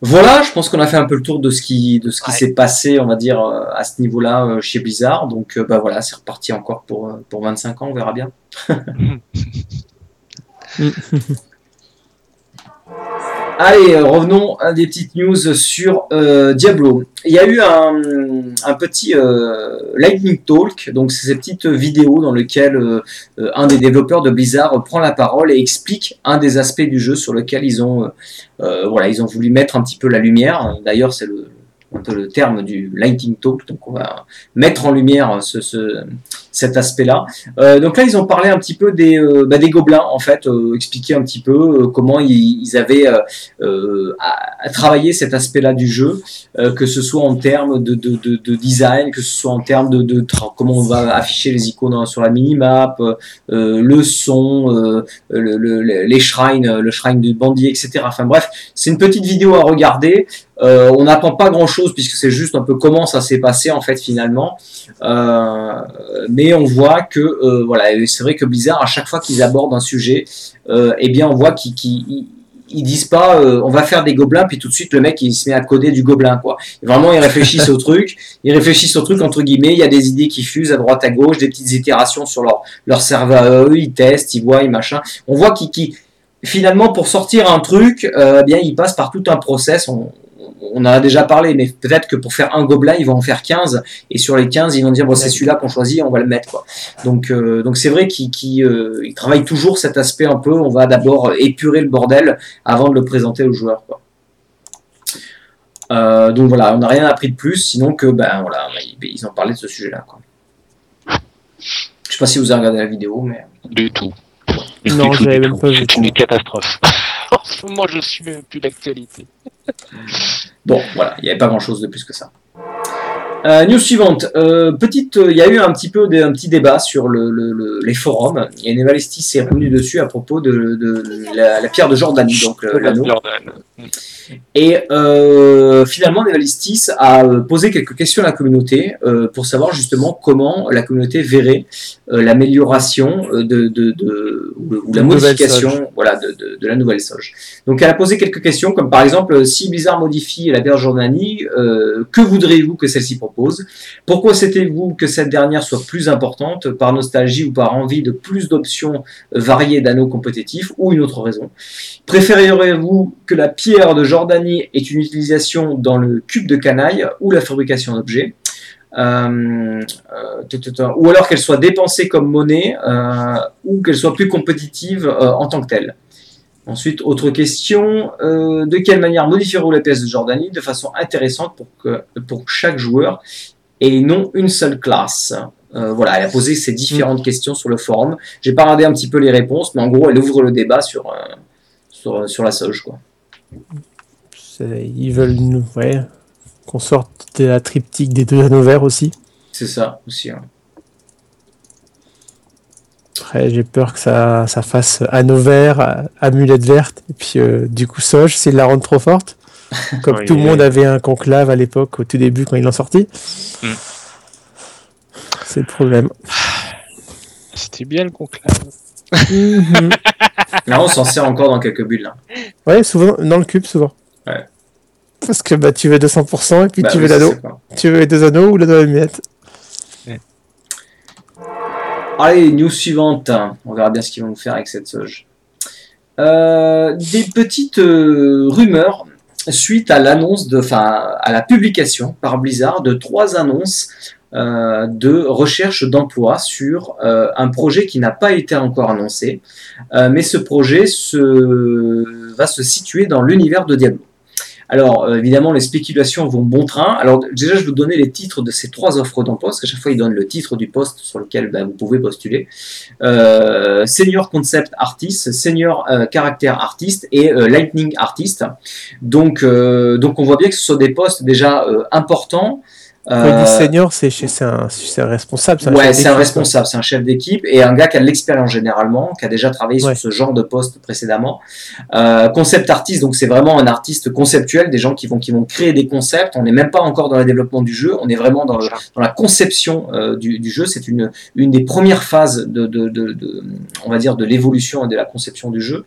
Voilà, je pense qu'on a fait un peu le tour de ce qui, de ce qui Ouais. s'est passé, on va dire, euh, à ce niveau-là euh, chez Blizzard. Donc, euh, bah voilà, c'est reparti encore pour, pour 25 ans, on verra bien. Allez, euh, revenons à des petites news sur euh, Diablo. Il y a eu un, petit euh, Lightning Talk, donc c'est ces petites vidéos dans euh, un des développeurs de Blizzard prend la parole et explique un des aspects du jeu sur lequel ils ont, voilà, ils ont voulu mettre un petit peu la lumière. D'ailleurs, c'est le, terme du Lightning Talk, donc on va mettre en lumière ce- cet aspect-là. Euh, donc là, ils ont parlé un petit peu des, euh, bah, des gobelins, en fait, euh, expliquer un petit peu euh, comment ils, avaient à, à travailler cet aspect-là du jeu, que ce soit en termes de, de, de, de design, que ce soit en termes de, comment on va afficher les icônes sur la minimap, le son, le, le- le- les shrines, le shrine du bandit, etc. Enfin bref, c'est une petite vidéo à regarder. On n'attend pas grand chose puisque c'est juste un peu comment ça s'est passé en fait finalement. Mais on voit que euh, voilà, c'est vrai que Blizzard à chaque fois qu'ils abordent un sujet, euh, eh bien on voit qu'ils qu'ils- ils- ils disent pas euh, on va faire des gobelins puis tout de suite le mec il se met à coder du gobelin quoi. Vraiment ils réfléchissent au truc, ils réfléchissent au truc entre guillemets, il y a des idées qui fusent à droite à gauche, des petites itérations sur leur leur serveur eux, ils testent, ils voient, ils machin. On voit qu'ils finalement pour sortir un truc, eh bien ils passent par tout un process. On en a déjà parlé, mais peut-être que pour faire un gobelin, ils vont en faire 15, et sur les 15, ils vont dire, bon, c'est celui-là qu'on choisit, on va le mettre. Quoi. Donc, euh, donc c'est vrai qu'ils euh, travaillent toujours cet aspect un peu, on va d'abord épurer le bordel avant de le présenter aux joueurs. Quoi. Euh, donc voilà, on n'a rien appris de plus, sinon que, ben voilà, ils, ils ont parlé de ce sujet-là. Je sais pas si vous avez regardé la vidéo, mais... Du tout. Non, Du tout, j'avais du même pas vu. C'est une catastrophe. En ce moment, je suis même plus l'actualité. Bon, voilà, il n'y avait pas grand-chose de plus que ça. Euh, news suivante. Euh, petite, euh, il y a eu un petit peu des- un petit débat sur le, le- le- les forums. Et Nevalistis s'est revenu dessus à propos de, de la, la pierre de Jordanie, donc l'anneau. Et euh, finalement, Nevalistis a euh, posé quelques questions à la communauté euh, pour savoir justement comment la communauté verrait euh, l'amélioration de, de, de- ou, la modification voilà, de, la nouvelle soge. Donc elle a posé quelques questions comme par exemple si Blizzard modifie la pierre de Jordanie, que voudriez-vous que celle-ci propose? Pourquoi souhaitez-vous que cette dernière soit plus importante par nostalgie ou par envie de plus d'options variées d'anneaux compétitifs ou une autre raison? Préféreriez-vous que la pierre de Jordanie ait une utilisation dans le cube de canaille ou la fabrication d'objets Euh, euh, ou alors qu'elle soit dépensée comme monnaie euh, ou qu'elle soit plus compétitive en tant que telle. Ensuite, autre question, de quelle manière modifierez-vous la pièce de Jordanie de façon intéressante pour que pour chaque joueur et non une seule classe? Voilà, elle a posé ces différentes questions sur le forum. J'ai pas regardé un petit peu les réponses, mais en gros, elle ouvre le débat sur sur, sur la soge quoi. C'est- Ils veulent nous, ouais, qu'on sorte de la triptyque des deux anneaux verts aussi. C'est ça aussi. hein. Après, j'ai peur que ça, ça fasse anneau vert, a- amulette verte, et puis euh, du coup Soge, s'ils la rendent trop forte. Comme Oui, tout le oui. monde avait un conclave à l'époque, au tout début, quand ils l'ont sorti. Mm. C'est le problème. C'était bien le conclave. Mhm. Là, on s'en sert encore dans quelques bulles. là. Ouais, souvent, dans le cube, souvent. Ouais. Parce que bah, tu veux 200% et puis Bah tu veux l'anneau. Tu veux les deux anneaux ou l'anneau amulette. Allez, news suivante. On verra bien ce qu'ils vont nous faire avec cette soge. Euh, des petites euh, rumeurs suite à l'annonce de, enfin, à la publication par Blizzard de trois annonces euh, de recherche d'emploi sur euh, un projet qui n'a pas été encore annoncé, Euh, mais ce projet se, va se situer dans l'univers de Diablo. Alors, évidemment, les spéculations vont bon train. Alors, déjà, je vais vous donner les titres de ces trois offres d'emploi, parce qu'à chaque fois, ils donnent le titre du poste sur lequel ben, vous pouvez postuler. Senior Concept Artist, Senior euh, Character Artist et Lightning Artist. Donc, donc, on voit bien que ce sont des postes déjà importants, Quand il dit senior, c'est c'est un, c'est un responsable. un Ouais, c'est un d'équipe, responsable, c'est un chef d'équipe et un gars qui a de l'expérience généralement, qui a déjà travaillé Ouais. sur ce genre de poste précédemment. Euh, concept artiste, donc c'est vraiment un artiste conceptuel, des gens qui vont qui vont créer des concepts. On n'est même pas encore dans le développement du jeu, on est vraiment dans, le- dans la conception euh, du, du jeu. C'est une une des premières phases de, de, de, de- on va dire de l'évolution et de la conception du jeu.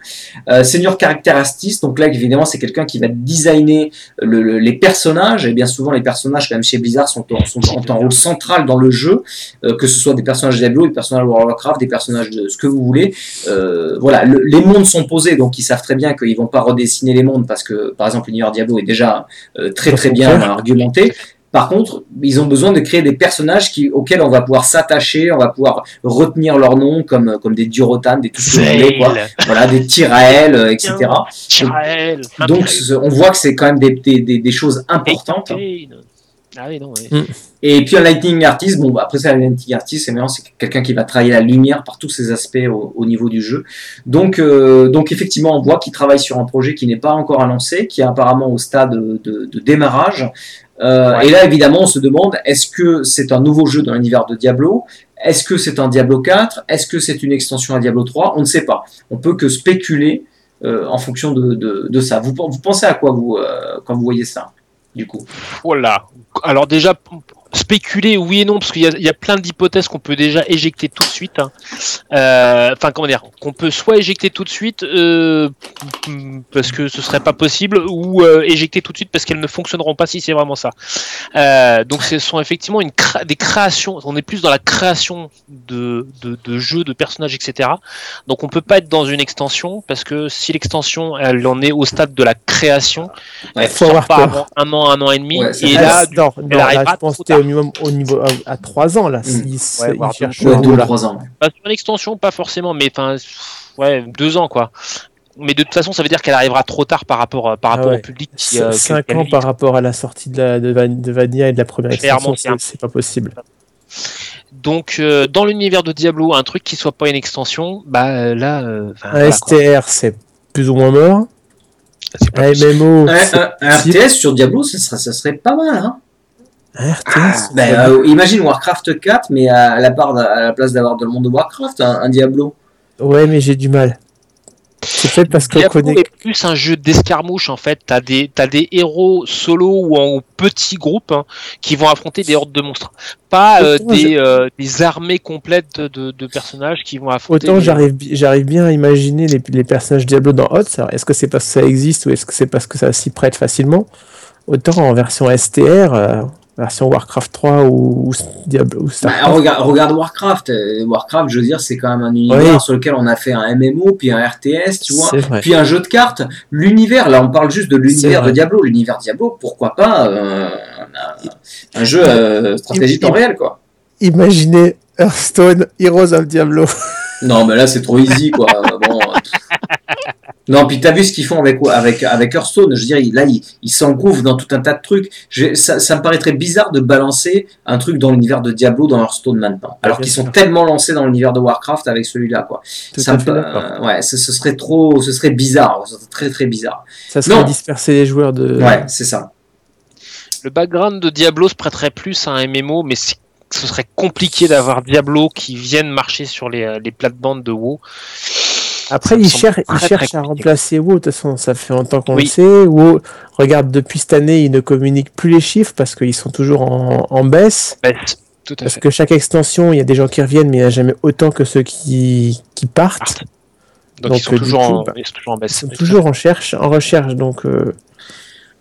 Euh, senior character artist, donc là évidemment c'est quelqu'un qui va designer le- le- les personnages et bien souvent les personnages quand même chez Blizzard sont, sont, ont un rôle central dans le jeu euh, que ce soit des personnages Diablo, des personnages World of Warcraft, des personnages de ce que vous voulez. Euh, voilà, le- les mondes sont posés, donc ils savent très bien qu'ils vont pas redessiner les mondes parce que, par exemple, l'univers Diablo est déjà euh, très très bien argumenté. Par contre, ils ont besoin de créer des personnages qui, auxquels on va pouvoir s'attacher, on va pouvoir retenir leur nom comme, comme des Durotan, des tout ce que vous voulez, quoi. Voilà, des Tyrael, etc. Donc, on voit que c'est quand même des, des, des, des choses importantes. Ah oui, non, oui. Et puis un lighting artist, bon, bah, après ça, un lighting artist, c'est maintenant c'est quelqu'un qui va travailler la lumière par tous ses aspects au, au niveau du jeu. Donc, euh, donc effectivement, on voit qu'il travaille sur un projet qui n'est pas encore annoncé, qui est apparemment au stade de, de démarrage. Euh, Ouais. Et là, évidemment, on se demande est-ce que c'est un nouveau jeu dans l'univers de Diablo? Est-ce que c'est un Diablo 4 Est-ce que c'est une extension à Diablo 3 On ne sait pas. On peut que spéculer euh, en fonction de, de, de ça. Vous, vous pensez à quoi vous euh, quand vous voyez ça du coup? Voilà. Alors déjà, spéculer, oui et non, parce qu'il y, a- il y a plein d'hypothèses qu'on peut déjà éjecter tout de suite. hein. Euh, Enfin, comment dire, qu'on peut soit éjecter tout de suite euh, parce que ce serait pas possible, ou euh, éjecter tout de suite parce qu'elles ne fonctionneront pas si c'est vraiment ça. Euh, donc, ce sont effectivement une des créations. On est plus dans la création de, de, de jeux, de personnages, etc. Donc, on peut pas être dans une extension parce que si l'extension, elle en est au stade de la création, Ouais, elle faut sort avoir pas avant un an, un an et demi. Ouais, et là, non, non, là, arrivera au tard. minimum au niveau à, à 3 ans là. Mm. s'ils- Ouais, ils voire cherchent deux- deux trois ans. Bah, sur une extension, pas forcément, mais enfin, ouais, deux ans quoi. Mais de toute façon, ça veut dire qu'elle arrivera trop tard par rapport, euh, par Ah rapport ouais. au public. Qui, euh, 5 qu'elle ans par rapport à la sortie de, la, de, Van- de Vanilla et de la première Clairement, extension, c'est pas possible. Donc, euh, dans l'univers de Diablo, un truc qui soit pas une extension, bah euh, là, euh, Un voilà. STR, c'est plus ou moins mort. C'est pas Un. MMO, Un, un- RTS sur Diablo, ça serait, ça serait pas mal. Hein RTS. Ben, euh, imagine Warcraft 4, mais à la, part, à la place d'avoir dans le monde de Warcraft, un, un Diablo. Ouais, mais j'ai du mal. C'est peut-être parce qu'on connaît. est plus un jeu d'escarmouche en fait. T'as des, t'as des héros solo ou en petits groupes hein, qui vont affronter des hordes de monstres. Pas euh, des, euh, des armées complètes de, de, personnages qui vont affronter. Autant des- j'arrive j'arrive bien à imaginer les, les personnages Diablo dans HOTS. Alors, Est-ce que c'est parce que ça existe ou est-ce que c'est parce que ça s'y prête facilement? Autant en version STR, euh, version Warcraft 3 ou, Diablo ou Bah, regarde, regarde Warcraft. euh, Warcraft, je veux dire, c'est quand même un univers Oui. sur lequel on a fait un MMO, puis un RTS, tu vois. Puis un jeu de cartes. L'univers, là, on parle juste de l'univers de Diablo. L'univers Diablo, pourquoi pas euh, un, un jeu euh, stratégie temps réel, quoi. Imaginez Hearthstone, Heroes of Diablo. Non, mais là, c'est trop easy, quoi. bon. Non, puis t'as vu ce qu'ils font avec, avec, avec Hearthstone. Je veux dire, il- là, ils il s'engouffrent dans tout un tas de trucs. Je- ça, ça me paraîtrait bizarre de balancer un truc dans l'univers de Diablo dans Hearthstone maintenant. Alors qu'ils sont sûr. tellement lancés dans l'univers de Warcraft avec celui-là, quoi. Tout ça me, euh, ouais, ce, ce serait trop, ce serait bizarre. Ce serait très, très bizarre. Ça serait non. disperser les joueurs de. Ouais, c'est ça. Le background de Diablo se prêterait plus à un MMO, mais c'est- ce serait compliqué d'avoir Diablo qui vienne marcher sur les, euh, les plates-bandes de WoW. Après, ils ils cherchent à remplacer WoW. De toute façon, ça fait longtemps qu'on Oui. le sait. WoW, regarde, depuis cette année, ils ne communiquent plus les chiffres parce qu'ils sont toujours en, en baisse. Ouais, tout à Parce fait. que chaque extension, il y a des gens qui reviennent, mais il n'y a jamais autant que ceux qui, qui partent. Donc, donc, ils, sont euh, du toujours coup, en, bah, ils sont toujours en Ils baisse. sont tout à toujours en, cherche, en recherche. Donc, euh,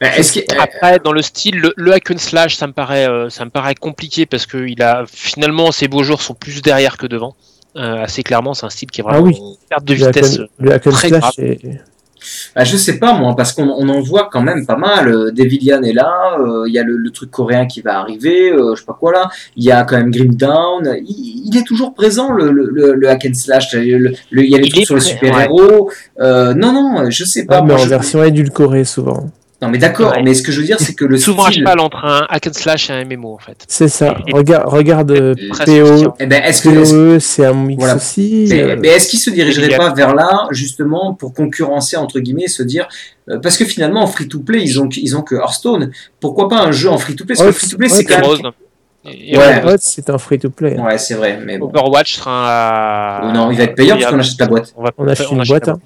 que, Après, dans le style, le, le hack and slash, ça me paraît, euh, ça me paraît compliqué parce que il a finalement ses beaux jours sont plus derrière que devant. Euh, assez clairement, c'est un style qui est vraiment Ah oui. en perte de vitesse. le hack and très slash, grave. Bah, je sais pas moi, parce qu'on on en voit quand même pas mal. Euh, Devilian est là, euh, il y a le, le truc coréen qui va arriver, euh, je sais pas quoi là. Il y a quand même Grim Down. Il, il est toujours présent le, le, le, le hack and slash. Le, le- il y a les Il trucs sur les super héros. Euh, non non, je sais pas. Ah, mais moi, en je- version édulcorée souvent. Non, mais d'accord, Ouais. mais ce que je veux dire, c'est que le Souvent style. cheval entre un hack and slash et un MMO en fait. C'est ça. Et- Regarde, regarde euh, Très PO. Eh ben, est-ce que. est-ce- POE, c'est un mix Voilà. aussi. Mais, euh, mais est-ce qu'ils se a- pas vers là, justement, pour concurrencer, entre guillemets, et se dire. euh, Parce que finalement, en free-to-play, ils ont, ils ont que Hearthstone. Pourquoi pas un jeu en free-to-play? Parce que Ouais, le free-to-play, ouais, c'est quand même. Et- Ouais. C'est un free-to-play. Ouais, c'est vrai, mais bon. Overwatch sera. Oh non, il va être payant parce qu'on achète la boîte. On, va, On achète une achète boîte. hein.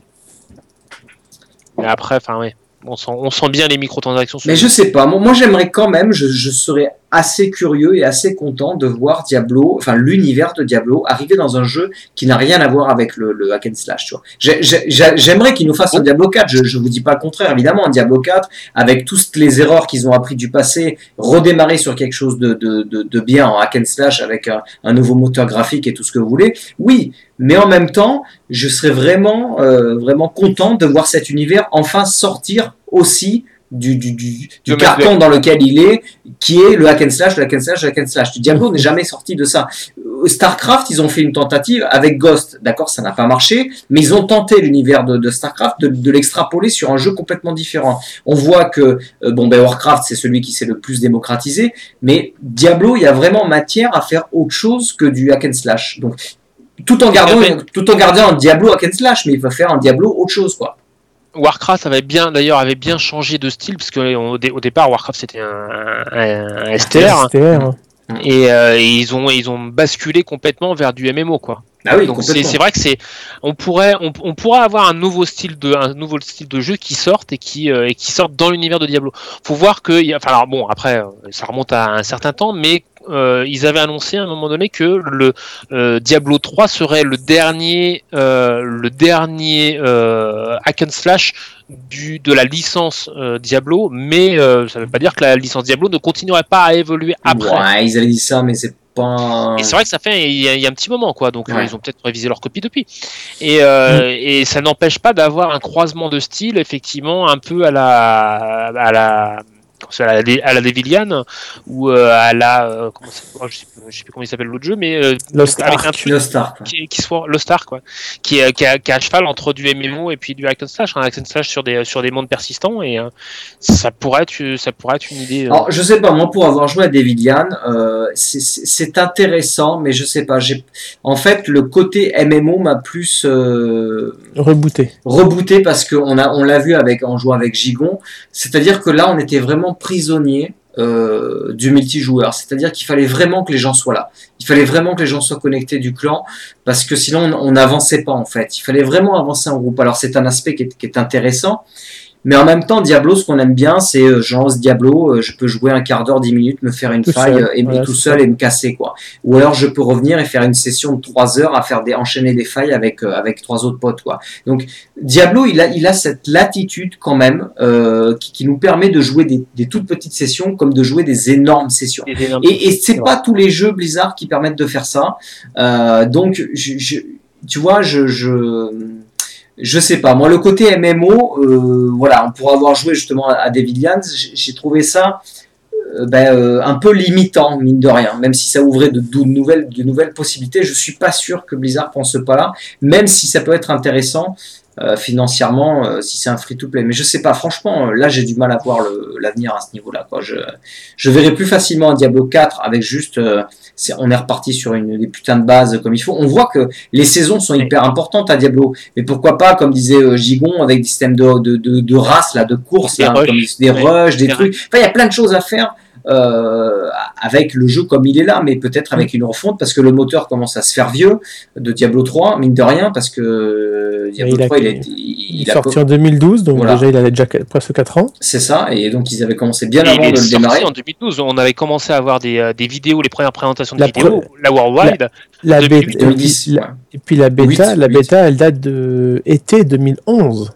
Mais après, enfin, ouais. On sent, on sent bien les microtransactions. sur Mais je sais pas, moi, moi, j'aimerais quand même, je, je serais assez curieux et assez content de voir Diablo, enfin l'univers de Diablo, arriver dans un jeu qui n'a rien à voir avec le, le hack and slash. J'aimerais qu'ils nous fassent un Diablo 4, je, je vous dis pas le contraire, évidemment, un Diablo 4, avec toutes les erreurs qu'ils ont appris du passé, redémarrer sur quelque chose de, de, de, de bien en hack and slash avec un, un nouveau moteur graphique et tout ce que vous voulez. Oui, mais en même temps, je serais vraiment, euh, vraiment content de voir cet univers enfin sortir aussi du, du, du, du carton dans lequel il est, qui est le hack and slash, le hack and slash, le hack and slash. Diablo n'est jamais sorti de ça. Starcraft, ils ont fait une tentative avec Ghost. D'accord, ça n'a pas marché, mais ils ont tenté l'univers de, de Starcraft de, de l'extrapoler sur un jeu complètement différent. On voit que, euh, bon, ben Warcraft, c'est celui qui s'est le plus démocratisé, mais Diablo, il y a vraiment matière à faire autre chose que du hack and slash. Donc, tout en gardant, tout en gardant un Diablo hack and slash, mais il va faire un Diablo autre chose, quoi. Warcraft avait bien, d'ailleurs, avait bien changé de style parce que au, dé- au départ, Warcraft c'était un, un- un STR STR, et, euh, et ils ont ils ont basculé complètement vers du MMO quoi. Ah oui, Donc c'est vrai que c'est on pourrait on, on pourrait avoir un nouveau style de un nouveau style de jeu qui sorte et qui euh, et qui sorte dans l'univers de Diablo. Faut voir que il y a- enfin alors bon après euh, ça remonte à un certain temps mais euh, ils avaient annoncé à un moment donné que le euh, Diablo 3 serait le dernier euh, le dernier euh, hack and slash du de la licence euh, Diablo mais euh, ça veut pas dire que la licence Diablo ne continuerait pas à évoluer après. Ouais, ils avaient dit ça, mais c'est pas. Et c'est vrai que ça fait il y, a, il y a un petit moment quoi, donc euh, Ouais. ils ont peut-être révisé leur copie depuis. Et, euh, et ça n'empêche pas d'avoir un croisement de style effectivement un peu à la à la à la, à la Devilian ou euh, à la euh, comment oh, je, sais, je sais plus comment il s'appelle l'autre jeu mais euh, Lost avec un Ark. truc Lost Ark. quoi. qui, qui soit Lost Ark quoi, qui est, qui, est à cheval entre du MMO et puis du hack and slash, un hack and slash sur des sur des mondes persistants et euh, ça pourrait être ça pourrait être une idée. euh, Alors, je sais pas, moi, pour avoir joué à euh, c'est- intéressant, mais je sais pas. j'ai En fait, le côté MMO m'a plus euh, Rebooté. rebooté parce qu'on a, on l'a vu avec, en jouant avec Gigon. C'est-à-dire que là, on était vraiment prisonnier euh, du multijoueur. C'est-à-dire qu'il fallait vraiment que les gens soient là. Il fallait vraiment que les gens soient connectés du clan parce que sinon, on n'avançait pas en fait. Il fallait vraiment avancer en groupe. Alors, c'est un aspect qui est intéressant. Mais en même temps, Diablo, ce qu'on aime bien, c'est euh, je lance Diablo, euh, je peux jouer un quart d'heure, dix minutes, me faire une Tout faille seul, euh, et voilà, tout seul ça. et me casser quoi. Ou alors je peux revenir et faire une session de trois heures à faire des enchaîner des failles avec euh, avec trois autres potes quoi. Donc Diablo, il a il a cette latitude quand même euh, qui, qui nous permet de jouer des, des toutes petites sessions comme de jouer des énormes sessions. des énormes- Et, et c'est C'est pas tous les jeux Blizzard qui permettent de faire ça. Euh, donc, je, je- tu vois, je, je, je sais pas. Moi, le côté MMO, euh, voilà, on pourra avoir joué justement à, Devilians. J'ai trouvé ça euh, ben, euh, un peu limitant, mine de rien. Même si ça ouvrait de, nouvelles, de nouvelles possibilités, je suis pas sûr que Blizzard prend ce pas-là. Même si ça peut être intéressant. financièrement, si c'est un free-to-play, mais je sais pas. Franchement, là, j'ai du mal à voir l'avenir à ce niveau-là. Je, je verrais plus facilement un Diablo 4 avec juste c'est- on est reparti sur une des putains de bases comme il faut. On voit que les saisons sont hyper importantes à Diablo, mais pourquoi pas, comme disait euh, Gigon, avec des systèmes de, de, de, de race, là, de course, Des là, rushs. comme des rushs, Des trucs. Enfin, il y a plein de choses à faire. Euh, avec le jeu comme il est là, mais peut-être avec une refonte parce que le moteur commence à se faire vieux de Diablo 3, mine de rien, parce que Diablo il a- 3 il, a, Il il est a sorti en 2012, donc Voilà. déjà il avait déjà qu- presque 4 ans. c'est ça, et donc ils avaient commencé bien Et avant de le sorti démarrer. en 2012. On avait commencé à avoir des, euh, des vidéos, les premières présentations de La vidéos, la Worldwide. La 2008, bêta, 2010. et, puis, la, ouais. et puis la bêta, la bêta, elle date de été 2011.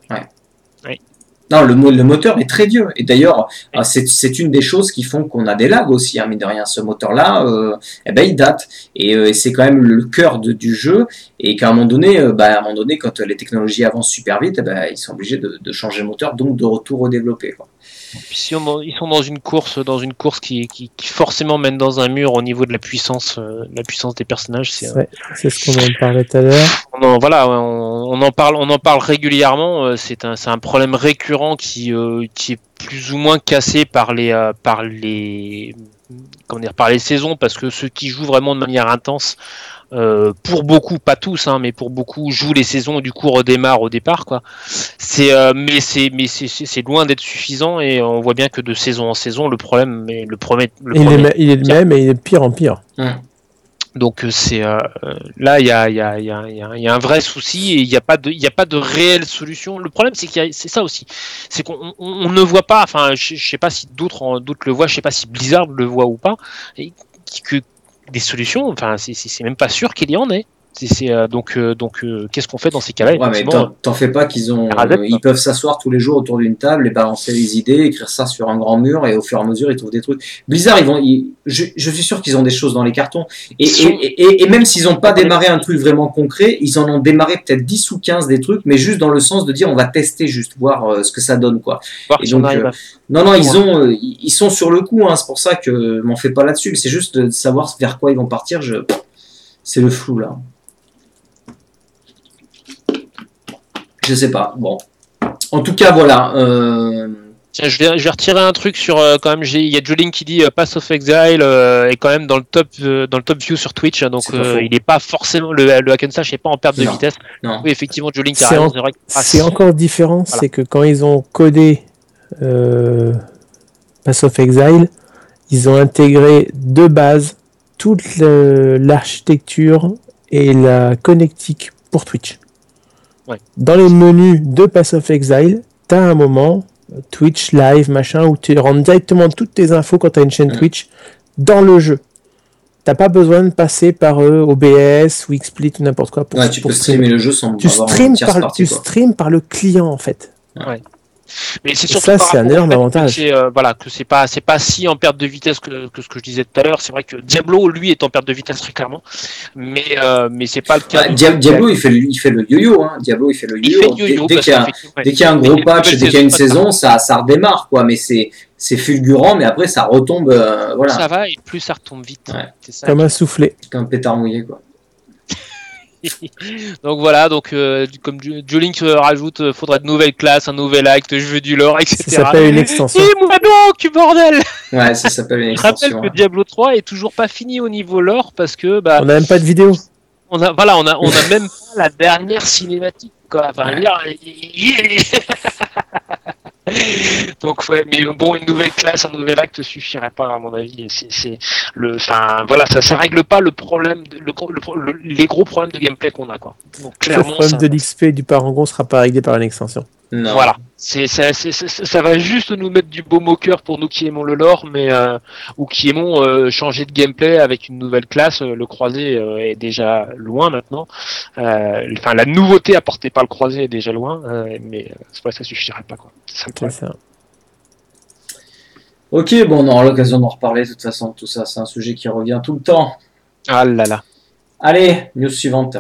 Non, le, mo- le moteur est très vieux. Et d'ailleurs, euh, c'est une des choses qui font qu'on a des lags aussi, hein, mine de rien. Ce moteur-là, euh, eh ben, il date. Et, euh, et c'est quand même le cœur de- du jeu. Et qu'à un moment donné, euh, bah, à un moment donné, quand les technologies avancent super vite, eh ben, ils sont obligés de, de changer le moteur, donc de retour redévelopper. Quoi. Puis si on- ils sont dans une course, dans une course qui, qui, qui forcément mène dans un mur au niveau de la puissance, euh, la puissance des personnages. C'est, euh, Ouais, c'est ce qu'on en parlait tout à l'heure. On en, voilà, on, on en parle, on en parle régulièrement. euh, C'est un, c'est un problème récurrent qui, euh, qui est plus ou moins cassé par les, euh, par les, comment dire, par les saisons, parce que ceux qui jouent vraiment de manière intense, euh, pour beaucoup, pas tous, hein, mais pour beaucoup, jouent les saisons et du coup redémarrent au départ, quoi. C'est, euh, mais c'est, mais c'est, loin d'être suffisant et on voit bien que de saison en saison, le problème, mais le problème, le Il est, problème- me- il est le même et il est de pire en pire. Donc euh, c'est euh, là il y a, y, a, il y, a, y a- un vrai souci et il n'y a pas de il a pas de réelle solution. Le problème c'est qu'il y a- c'est ça aussi, c'est qu'on on- on ne voit pas. Enfin je, sais pas si d'autres d'autres le voient, je sais pas si Blizzard le voit ou pas. Et que des solutions, enfin c'est même pas sûr qu'il y en ait. C'est- euh, donc euh, donc euh, qu'est-ce qu'on fait dans ces cas-là Ouais, mais Effectivement, t'en fais pas qu'ils ont, ils peuvent s'asseoir tous les jours autour d'une table et balancer les idées, écrire ça sur un grand mur et au fur et à mesure ils trouvent des trucs. Blizzard, ils vont, ils- je, je suis sûr qu'ils ont des choses dans les cartons et, Ils sont- et, et, et même s'ils n'ont pas démarré un truc vraiment concret, ils en ont démarré peut-être 10 ou 15 des trucs, mais juste dans le sens de dire on va tester juste voir euh, ce que ça donne quoi. voir et si on donc, arrive euh, à- Non non, ils ont, euh, ils sont sur le coup, hein, c'est pour ça que m'en fais pas là-dessus. C'est juste de savoir vers quoi ils vont partir. Je, c'est le flou là. Je sais pas. Bon. En tout cas, voilà. Euh... Tiens, je vais, je vais retirer un truc sur euh, quand même. Il y a Jolink qui dit euh, Pass of Exile euh, est quand même dans le top euh, dans le top view sur Twitch, hein, donc euh, il n'est pas forcément le, le hack and slash n'est pas en perte de vitesse. Non. Oui, effectivement, Jolink a C'est en- ah, encore différent, Voilà. c'est que quand ils ont codé euh, Pass of Exile, ils ont intégré de base toute l'architecture et la connectique pour Twitch. Ouais. Dans les menus de Pass of Exile, tu as un moment Twitch live machin où tu rentres directement toutes tes infos quand tu as une chaîne Mm. Twitch dans le jeu. T'as pas besoin de passer par euh, OBS ou XSplit ou n'importe quoi pour, Ouais, tu pour peux streamer le jeu sans tu avoir tierce par, tu quoi. streams par le client en fait. Mais c'est surtout ça, c'est un énorme que avantage. c'est, euh, voilà, que c'est pas, c'est pas si en perte de vitesse que, que ce que je disais tout à l'heure. C'est vrai que Diablo, lui, est en perte de vitesse très clairement, mais euh, mais c'est pas le cas. Ouais, Dia- Diablo, il fait, le- il fait le yo-yo. Hein. Diablo, il fait le il yo-yo. fait Dès- yo-yo dès parce qu'il y Dès qu'il y a un gros patch, dès qu'il y a une saison, ça, ça redémarre, quoi. Mais c'est, c'est fulgurant, mais après, ça retombe, euh, voilà, ça va et plus ça retombe vite. Ouais. C'est ça. Comme un soufflet. comme un pétard mouillé, quoi. Donc voilà, donc euh, comme Jolink euh, rajoute, euh, faudrait de nouvelles classes, un nouvel acte, je veux du lore, etc. Ça s'appelle une extension. Et moi donc, bordel Ouais, ça s'appelle une Je rappelle extension. que hein. Diablo 3 est toujours pas fini au niveau lore parce que bah On n'a même pas de vidéo. on a voilà on a on a même pas la dernière cinématique quoi. Enfin, Donc ouais, mais bon, une nouvelle classe, un nouvel acte suffirait pas à mon avis. C'est, le, enfin voilà, ça, ça règle pas le problème, de- le, le- le- les gros problèmes de gameplay qu'on a quoi. Donc Le problème ça, de l'XP et du parangon sera pas réglé par une extension. Non. voilà, c'est, ça, c'est- c'est- ça va juste nous mettre du beau moqueur pour nous qui aimons le lore, mais euh, ou qui aimons euh, changer de gameplay avec une nouvelle classe. Euh, Le croisé euh, est déjà loin maintenant. Euh, Enfin, la nouveauté apportée par le croisé est déjà loin, euh, mais euh, c'est vrai que ça suffirait pas quoi. Ça ça. Ok, bon, on aura l'occasion d'en reparler. De toute façon, tout ça, c'est un sujet qui revient tout le temps. Ah là là. Allez, news suivante.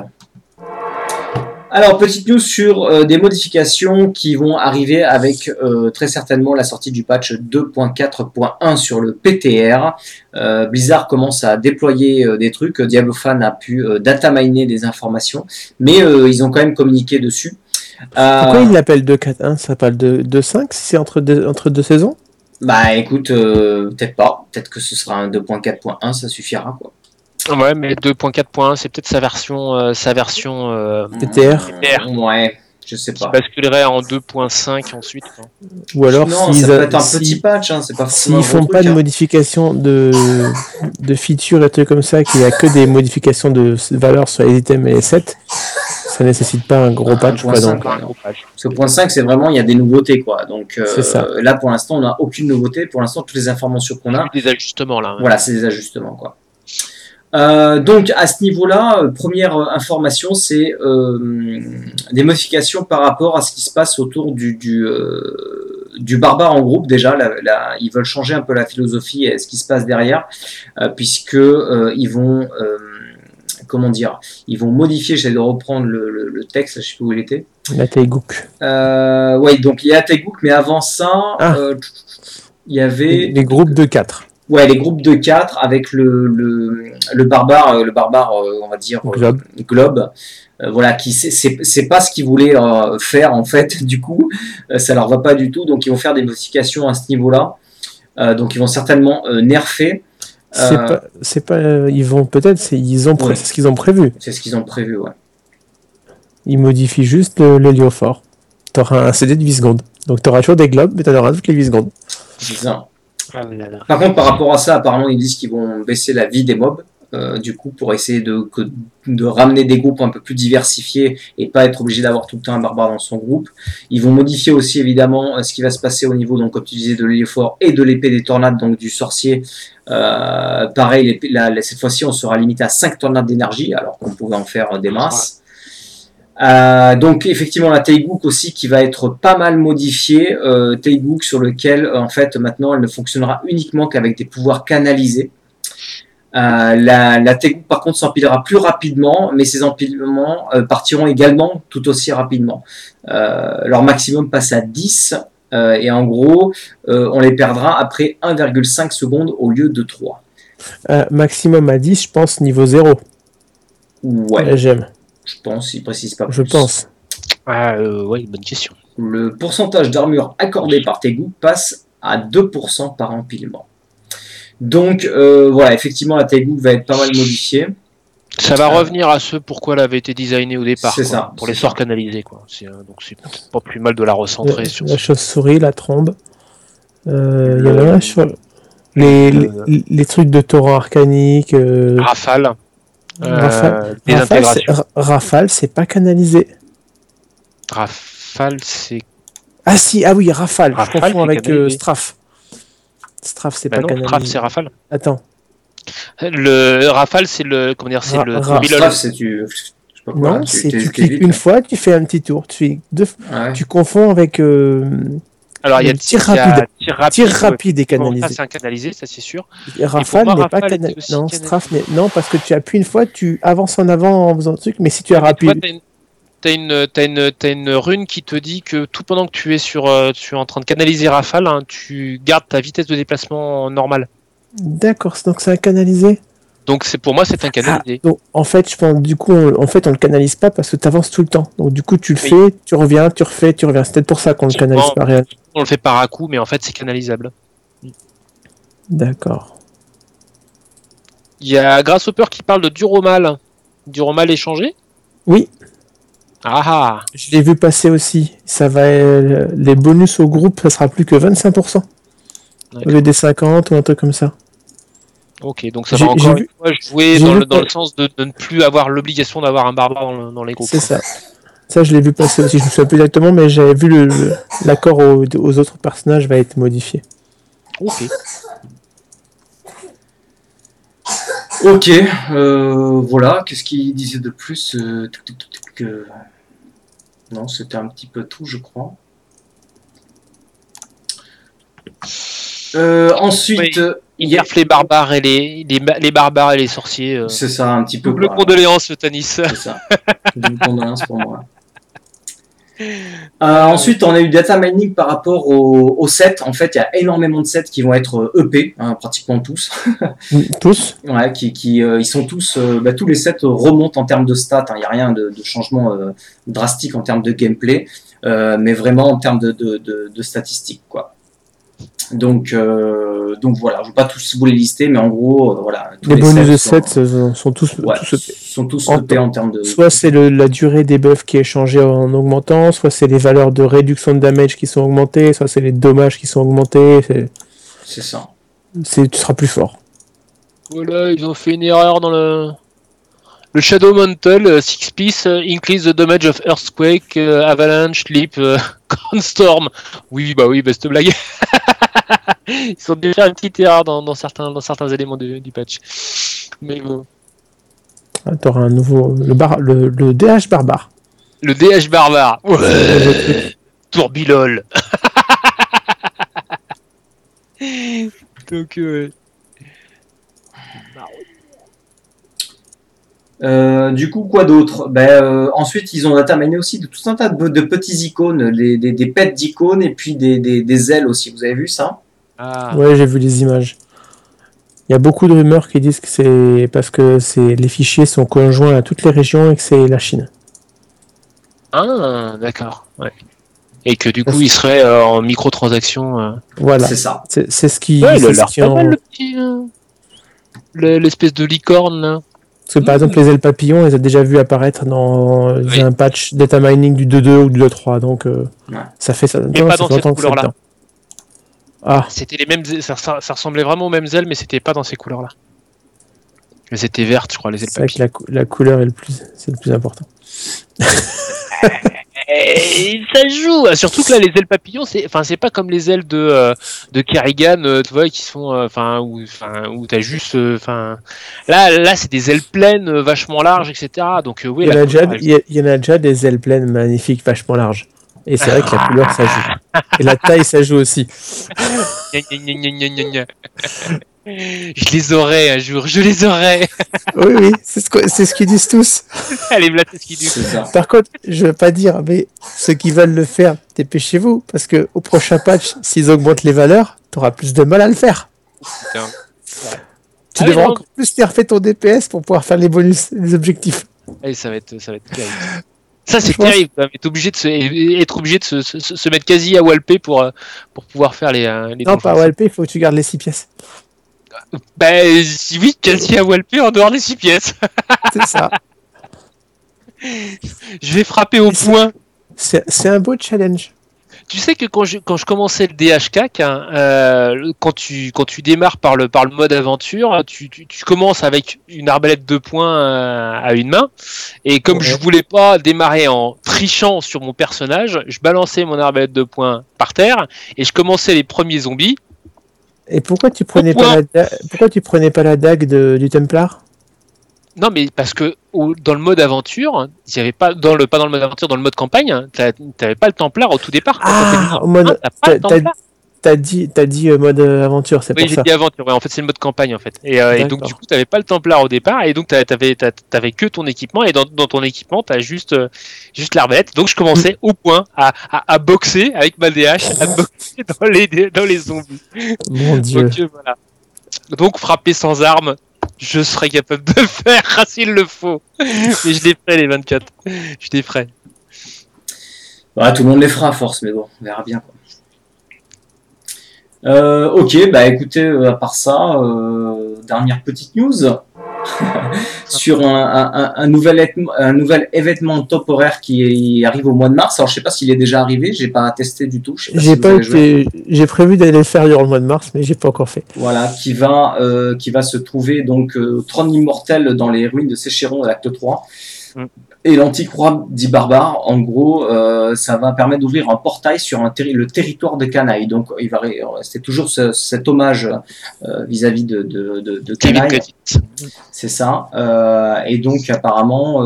Alors, petite news sur euh, des modifications qui vont arriver avec euh, très certainement la sortie du patch 2.4.1 sur le PTR. Euh, Blizzard commence à déployer des trucs. Diablo Fan a pu data miner des informations, mais ils ont quand même communiqué dessus. Pourquoi il l'appelle 2-4-1 Ça s'appelle 2-5 si c'est entre deux, entre deux saisons? Bah écoute, peut-être pas. Peut-être que ce sera un 2.4.1, ça suffira quoi. Ouais, mais 2.4.1, c'est peut-être sa version, euh, sa version euh, PTR. PTR. Ouais, je sais qui pas. basculerait en 2.5 ensuite. quoi. Ou alors non, s'ils ça peut a- être un si- petit patch, hein, c'est pas. S'ils font pas truc, de hein. modification de, de features et trucs comme ça, qu'il y a que des modifications de valeurs sur les items et les sets, ça nécessite pas un gros patch. Quoi, donc. quoi. Un gros patch. Parce que point 5, c'est vraiment, il y a des nouveautés, quoi. Donc euh, C'est ça. là, pour l'instant, on n'a aucune nouveauté. Pour l'instant, toutes les informations qu'on a, des ajustements là. hein. voilà, c'est des ajustements, quoi. Euh, donc à ce niveau-là, euh, première euh, information, c'est euh, des modifications par rapport à ce qui se passe autour du, du, du barbare en groupe. Déjà, la- la- ils veulent changer un peu la philosophie et ce qui se passe derrière, puisque ils vont, comment dire, ils vont modifier. J'essaie de reprendre le, le- le texte, je sais plus où il était. La Taegook. Euh, ouais, donc il y a Taegook, mais avant ça, Ah. euh, il y avait Les, les groupes de 4. Ouais, les groupes de 4 avec le, le, le barbare, euh, le barbare, euh, on va dire, euh, Globe. Globe, voilà, qui c'est- pas ce qu'ils voulaient faire en fait, du coup, ça leur va pas du tout, donc ils vont faire des modifications à ce niveau-là. Donc ils vont certainement nerfer. C'est Euh, pas, ils vont peut-être, c'est ils ont, pré- Ouais. c'est ce qu'ils ont prévu. C'est ce qu'ils ont prévu, ouais. Ils modifient juste l'héliophore. T'auras un CD de 8 secondes. Donc t'auras toujours des globes, mais t'en auras toutes les 8 secondes. Ça. Ah là là. Par contre, par rapport à ça, apparemment, ils disent qu'ils vont baisser la vie des mobs, euh, du coup, pour essayer de, ramener des groupes un peu plus diversifiés et pas être obligé d'avoir tout le temps un barbare dans son groupe. Ils vont modifier aussi, évidemment, euh, ce qui va se passer au niveau, donc, comme tu disais, de l'héliofort et de l'épée des tornades, donc du sorcier. Euh, pareil, la- la- cette fois-ci, on sera limité à 5 tornades d'énergie, alors qu'on pouvait en faire des masses. Euh, donc effectivement la Taegook aussi qui va être pas mal modifiée, euh, sur lequel euh, en fait maintenant elle ne fonctionnera uniquement qu'avec des pouvoirs canalisés. Euh, la, la par contre s'empilera plus rapidement, mais ces empilements partiront également tout aussi rapidement. Leur maximum passe à 10 euh, et en gros on les perdra après 1,5 secondes au lieu de 3. Euh, maximum à 10, je pense, niveau 0. Ouais, J'aime, je pense, il précise pas je plus. pense. Ah, euh, ouais, bonne question. Le pourcentage d'armure accordé par Taegook passe à 2% par empilement. Donc euh, voilà, effectivement la Taegook va être pas mal modifiée. Ça va Euh, revenir à ce pourquoi elle avait été designée au départ. C'est ça, Pour les sorts canalisés, quoi. C'est, euh, donc c'est peut-être pas plus mal de la recentrer La, sur la ce- chauve-souris, la trombe. Euh, Il y en a sur les, le- les, les trucs de torrent arcanique. euh, Rafale. Euh, Rafale, Rafale, c'est- pas canalisé. Rafale, c'est. Ah si, ah oui, Rafale. Rafale, je confonds avec euh. Straff. Straff, c'est Bah pas non, canalisé. Raf, c'est Rafale. Attends. Le Rafale, c'est le. Comment dire, c'est Ra- le. Strafe, c'est quoi, non, c'est tu cliques une fois, tu fais un petit tour. Tu, fais deux, Ouais. tu confonds avec euh, Alors, il y a le tir il y a rapide. Tir rapide. tir ouais. rapide et Bon, canalisé. ça, c'est un canalisé, ça, c'est sûr. Rafale n'est pas canalisé. Non, canalisé. Parce que tu appuies une fois, tu avances en avant en faisant le truc, mais si tu es Mais tu vois, rapide. t'as une- T'as une, t'as une, rune qui te dit que tout pendant que tu es sur, euh, tu es en train de canaliser Rafale, hein, tu gardes ta vitesse de déplacement normale. D'accord, donc c'est un canalisé. Donc c'est pour moi c'est un canalisé. Donc en fait, je pense du coup, on, en fait, on le canalise pas parce que tu avances tout le temps. Donc du coup, tu le Oui. fais, tu reviens, tu refais, tu reviens. C'est peut-être pour ça qu'on le canalise pas réellement. On le fait par à coup, mais en fait c'est canalisable. D'accord. Il y a Grasshopper qui parle de Duromal. Duromal échangé? Oui, Ah ah je l'ai vu passer aussi. Ça va, euh, les bonus au groupe, ça sera plus que 25%. Au lieu des 50 ou un truc comme ça. Ok, donc ça va encore vu- une fois jouer dans le, dans le sens de, de ne plus avoir l'obligation d'avoir un barbare dans, le- dans les groupes. C'est ça. Ça, je l'ai vu passer aussi. Je me souviens plus exactement, mais j'avais vu le- le- l'accord aux, aux autres personnages va être modifié. Ok. Ok, euh, voilà. Qu'est-ce qu'il disait de plus euh, euh, Non, c'était un petit peu tout, je crois. Euh, ensuite, Oui. euh, Hier, les barbares et les, les, les barbares et les sorciers. euh, c'est ça un petit peu. Double quoi. condoléances, Tanis. C'est ça. Double condoléances pour moi. Euh, ensuite, on a eu data mining par rapport aux au sets. En fait, il y a énormément de sets qui vont être euh, EP, hein, pratiquement tous. Mm, Tous Ouais, qui, qui euh, ils sont tous, euh, bah, tous les sets remontent en termes de stats. Il n'y a rien de, de changement euh, drastique en termes de gameplay, euh, mais vraiment en termes de, de statistiques, quoi. Donc, euh, donc voilà, je ne vais pas tous vous les lister, mais en gros, euh, voilà. tous les bonus de sets 7 sont, sont tous, ouais, tous sont tous En en termes de. Soit c'est le- la durée des buffs qui est changée en augmentant, soit c'est les valeurs de réduction de damage qui sont augmentées, soit c'est les dommages qui sont augmentés. c'est- ça. c'est- Tu seras plus fort. Voilà, ils ont fait une erreur dans le. Le Shadow Mantle, euh, six piece, euh, increase the damage of Earthquake, euh, Avalanche, Leap, euh, Storm. Oui, bah oui, bah cette blague. Ils ont dû faire une petite erreur dans, dans certains, dans certains éléments du, du patch. Mais bon. Ah, T'auras un nouveau. Le, bar, le, le DH barbare. Le DH barbare. Ouais. Tourbilol. Donc, euh, Euh, du coup, quoi d'autre? Ben, euh, Ensuite, ils ont data miné aussi de tout un tas de, de petits icônes, des, des, des pets d'icônes et puis des, des, des ailes aussi. Vous avez vu ça? Ah. Ouais, j'ai vu les images. Il y a beaucoup de rumeurs qui disent que c'est parce que c'est les fichiers sont conjoints à toutes les régions et que c'est la Chine. Ah, d'accord. Ouais. Et que du coup, il serait euh, en microtransactions. euh. Voilà, C'est ça. c'est ce qui. Ouais, il a c'est ce l'air qui pas en- mal, le petit. euh, le- L'espèce de licorne, là. Parce que par exemple, les ailes papillons, on les a déjà vu apparaître dans Oui. un patch data mining du 2.2 ou du 2.3, donc euh, Ouais. ça fait ça. Mais non, pas ça dans cette couleur-là. Ah, C'était les mêmes. ailes- Ça, ça- ça ressemblait vraiment aux mêmes ailes, mais c'était pas dans ces couleurs-là. Mais c'était verte, je crois, les ailes c'est vrai que papillons. la, cou- la couleur est le plus, c'est le plus important. Et ça joue, surtout que là les ailes papillons, c'est, enfin c'est pas comme les ailes de euh, de Kerrigan, euh, tu vois, qui sont, euh, enfin où, enfin où t'as juste, enfin là là c'est des ailes pleines, vachement larges, etc. Donc oui, y en a déjà, il y en a déjà des ailes pleines magnifiques, vachement larges. Et c'est vrai que la couleur, ça joue. Et la taille, ça joue aussi. Je les aurai un jour, je les aurai. Oui, oui, c'est ce, que- c'est ce qu'ils disent tous. Allez, voilà c'est ce qu'ils disent. Par contre, je veux pas dire, mais ceux qui veulent le faire, dépêchez-vous, parce que au prochain patch, s'ils augmentent les valeurs, tu auras plus de mal à le faire. Putain. Tu Ah devras non. encore plus nerfer ton DPS pour pouvoir faire les bonus, les objectifs. Allez, ça va être, ça va être terrible. Ça c'est pense- terrible, quand même, être obligé de se, être obligé de se, se, se mettre quasi à walper pour euh, pour pouvoir faire les, euh, les Non, pas OLP, il faut que tu gardes les 6 pièces. Bah si, oui, quasi à walper en dehors des six pièces. C'est ça. Je vais frapper au point. C'est un beau challenge. Tu sais que quand je, quand je commençais le DHK, hein, euh, quand, tu, quand tu démarres par le, par le mode aventure, tu, tu, tu commences avec une arbalète de poing euh, à une main. Et comme Ouais. je voulais pas démarrer en trichant sur mon personnage, je balançais mon arbalète de poing par terre et je commençais les premiers zombies. Et pourquoi tu prenais Pourquoi pas la da- pourquoi tu prenais pas la dague de- du Templar? Non, mais parce que au- dans le mode aventure, il y avait pas dans le pas dans le mode aventure, dans le mode campagne, hein, t'avais pas le Templar au tout départ. Ah, au mode- t'as t'as- dit, t'as dit euh, mode euh, aventure, c'est Oui, pour j'ai ça. dit aventure. Ouais, en fait, c'est le mode campagne en fait. Et, euh, et donc du coup, t'avais pas le Templar au départ, et donc t'a- t'avais t'a- t'avais que ton équipement, et dans, dans ton équipement, t'as juste euh, juste l'arbalète. Donc je commençais au point à, à, à boxer avec ma DH, à boxer dans les dans les zombies. Mon dieu. Donc euh, voilà. Donc frapper sans arme, je serais capable de faire s'il le faut. Mais je les ferai les 24. Je les ferai. Bah, tout le monde les fera à force, mais bon, on verra bien. quoi. Euh, ok, bah écoutez, euh, à part ça, euh, dernière petite news sur un, un- un- nouvel, un nouvel événement top horaire qui arrive au mois de mars. Alors je sais pas s'il est déjà arrivé, j'ai pas testé du tout. Si J'ai pas j'ai prévu d'aller le faire durant le mois de mars, mais j'ai pas encore fait. Voilà, qui va, euh, qui va se trouver donc euh, trône immortel dans les ruines de Séchéron à l'acte 3. Mm. Et l'antique roi dit barbare, en gros, euh, ça va permettre d'ouvrir un portail sur un terri- le territoire de Canaille. Donc, il va toujours ce- cet hommage euh, vis-à-vis de, de, de, de Kevin Canaille. C'est ça. Euh, et donc, apparemment,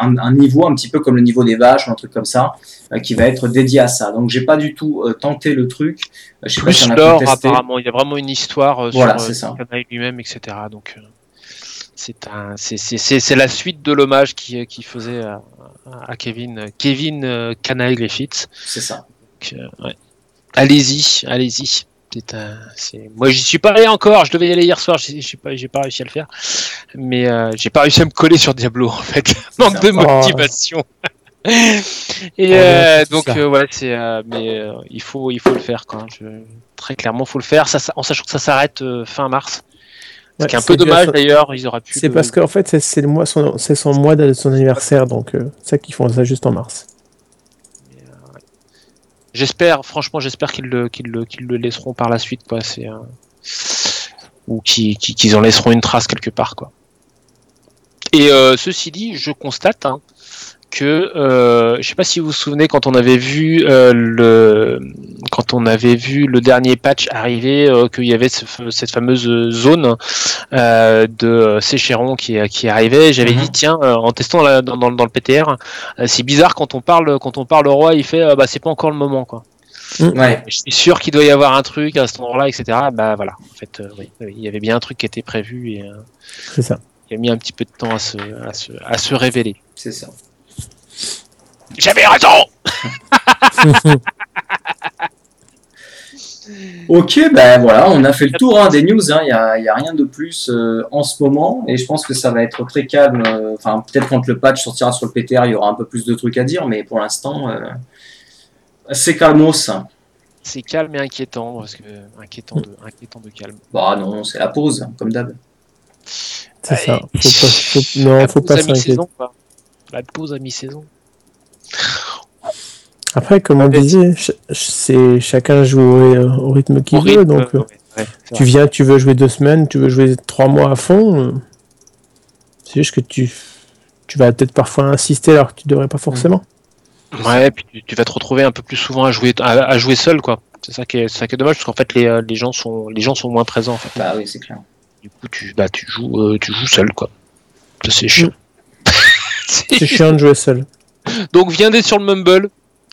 un, un niveau un petit peu comme le niveau des vaches un truc comme ça, qui va être dédié à ça. Donc, j'ai pas du tout tenté le truc. Je sais pas si Plus on a apparemment. Il y a vraiment une histoire Voilà, sur. Kanaï lui-même, etc. Donc, c'est la suite de l'hommage qui, qui faisait à, à Kevin, Kevin euh, Canaille Griffiths. C'est ça. Euh, ouais. Allez-y, allez-y. C'est un- c'est- Moi, j'y suis pas allé encore. Je devais y aller hier soir. J'ai pas, j'ai pas réussi à le faire. Mais euh, j'ai pas réussi à me coller sur Diablo en fait. Manque de ça. motivation. Et Oh, euh, donc ça. euh, voilà, c'est euh, mais euh, il faut il faut le faire quand je... très clairement faut le faire. Ça, ça- en sachant que ça s'arrête euh, fin mars. Ce Ouais, qui est un peu dommage son- d'ailleurs. Ils auraient pu. C'est le- parce qu'en fait, c'est- son, c'est son mois de son anniversaire, donc euh, c'est ça qu'ils font ça juste en mars. J'espère, franchement, j'espère qu'ils le, qu'ils le, qu'ils le laisseront par la suite, quoi. C'est euh, ou qu'ils en laisseront une trace quelque part, quoi. Et euh, ceci dit, je constate hein, que, euh, je sais pas si vous vous souvenez quand on avait vu euh, le, quand on avait vu le dernier patch arriver, euh, qu'il y avait ce- cette fameuse zone euh, de Séchéron qui, qui arrivait. J'avais Mhm. dit tiens, euh, en testant la- dans, dans, dans le PTR, euh, c'est bizarre quand on parle, quand on parle au roi, il fait euh, bah c'est pas encore le moment, quoi. Ouais. Je suis sûr qu'il doit y avoir un truc à cet endroit-là, etc. Bah voilà, en fait, euh, oui, oui, il y avait bien un truc qui était prévu et euh, C'est ça. qui a mis un petit peu de temps à se, à se, à se révéler. C'est ça. J'avais raison Ok, ben voilà, on a fait le tour hein, des news. Il n'y a, y a rien de plus euh, en ce moment. Et je pense que ça va être très calme. euh, Enfin, peut-être quand le patch sortira sur le PTR, il y aura un peu plus de trucs à dire. Mais pour l'instant, euh, c'est calmos. C'est calme et inquiétant, parce que inquiétant de, inquiétant de calme. Bah non, c'est la pause, comme d'hab. C'est ça. Faut pas, faut- non, La faut pas s'inquiéter. La pause à mi-saison. Après, comme on disait, c'est chacun joue au, rythme qu'il veut. rythme, Donc, ouais, euh, tu viens, tu veux jouer deux semaines, tu veux jouer trois mois à fond. euh, C'est juste que tu, tu vas peut-être parfois insister alors que tu devrais pas forcément. Ouais, puis tu, tu vas te retrouver un peu plus souvent à jouer, à, à jouer seul, quoi. C'est ça qui est, c'est ça qui est dommage, parce qu'en fait, les, euh, les gens sont, les gens sont moins présents, en fait. Bah oui, c'est clair. Du coup, tu, bah, tu joues, euh, tu joues seul, quoi. C'est chiant. C'est chiant de jouer seul. Donc, viendez sur le Mumble.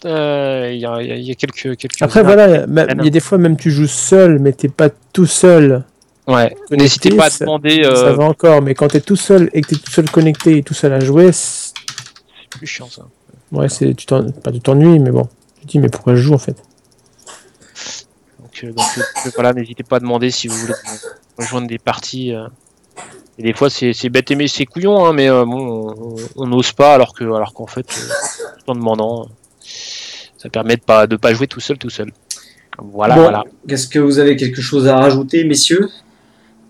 Euh, Il y, a, il y a- il y a quelques, quelques. Après, voilà, il y a des fois, même tu joues seul, mais t'es pas tout seul. Ouais. N'hésitez pas à ça- demander. Ça Euh, va encore, mais quand t'es tout seul et que t'es tout seul connecté et tout seul à jouer, c'est- plus chiant, ça. ouais, c'est, tu pas tu t'ennuies, mais bon. Tu te dis, mais pourquoi je joue en fait? Donc, euh, donc, euh, voilà, n'hésitez pas à demander si vous voulez rejoindre des parties. Et des fois, c'est bête et c'est couillon, hein, mais euh, bon, on- n'ose pas, alors que, alors qu'en fait, euh, tout en demandant, euh, ça permet de pas de pas jouer tout seul, tout seul. Voilà, Bon. voilà. Qu'est-ce que vous avez quelque chose à rajouter, messieurs?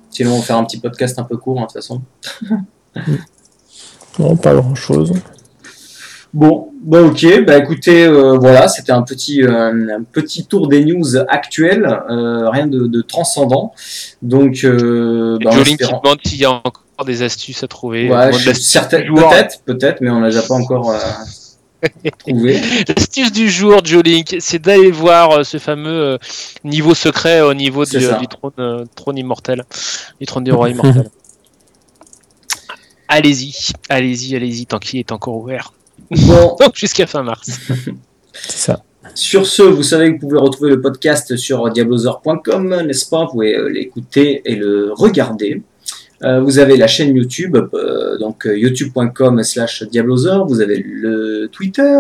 Sinon, on va faire un petit podcast un peu court, hein, de toute façon. Non, pas grand Bon, bah ok, bah écoutez, euh, voilà, c'était un petit, euh, un petit tour des news actuelles, euh, rien de, de transcendant. Donc, euh, bah, qui demande s'il y a encore des astuces à trouver. Ouais, du peut-être, peut-être, mais on n'a déjà pas encore trouvé. L'astuce du jour, Jolink, c'est d'aller voir ce fameux niveau secret au niveau du, du trône, trône immortel, du trône des rois immortels. allez-y, allez-y, allez-y, tant qu'il est encore ouvert. Bon, Donc jusqu'à fin mars. C'est ça. Sur ce, vous savez que vous pouvez retrouver le podcast sur diablozor.com, n'est-ce pas? Vous pouvez l'écouter et le regarder. Euh, vous avez la chaîne YouTube, euh, donc euh, youtube.com slash diablozor. Vous avez le Twitter,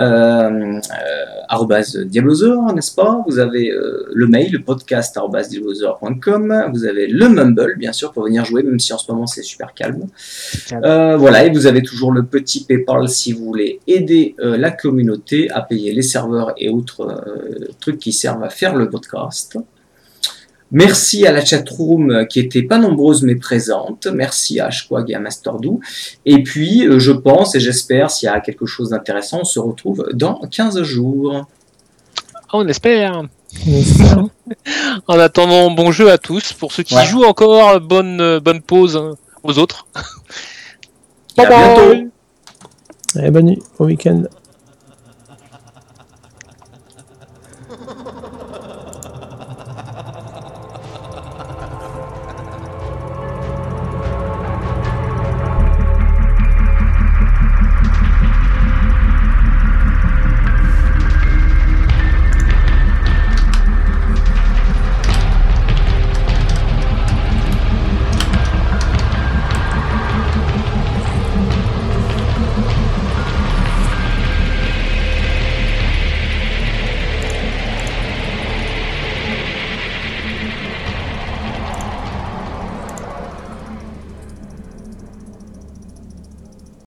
euh, euh, diablozor, n'est-ce pas? Vous avez euh, le mail, podcast arrobase diablozor.com. Vous avez le Mumble, bien sûr, pour venir jouer, même si en ce moment c'est super calme. voilà, et vous avez toujours le petit PayPal si vous voulez aider la communauté à payer les serveurs et autres trucs qui servent à faire le podcast. Merci à la chatroom euh, qui était pas nombreuse mais présente. Merci à Ashquag et à Masterdoo. Et puis, euh, je pense et j'espère, s'il y a quelque chose d'intéressant, on se retrouve dans 15 jours. On espère. On espère. En attendant, bon jeu à tous. Pour ceux qui Ouais. jouent encore, bonne, euh, bonne pause hein, aux autres. Et à bientôt. Allez, bonne nuit, bon week-end.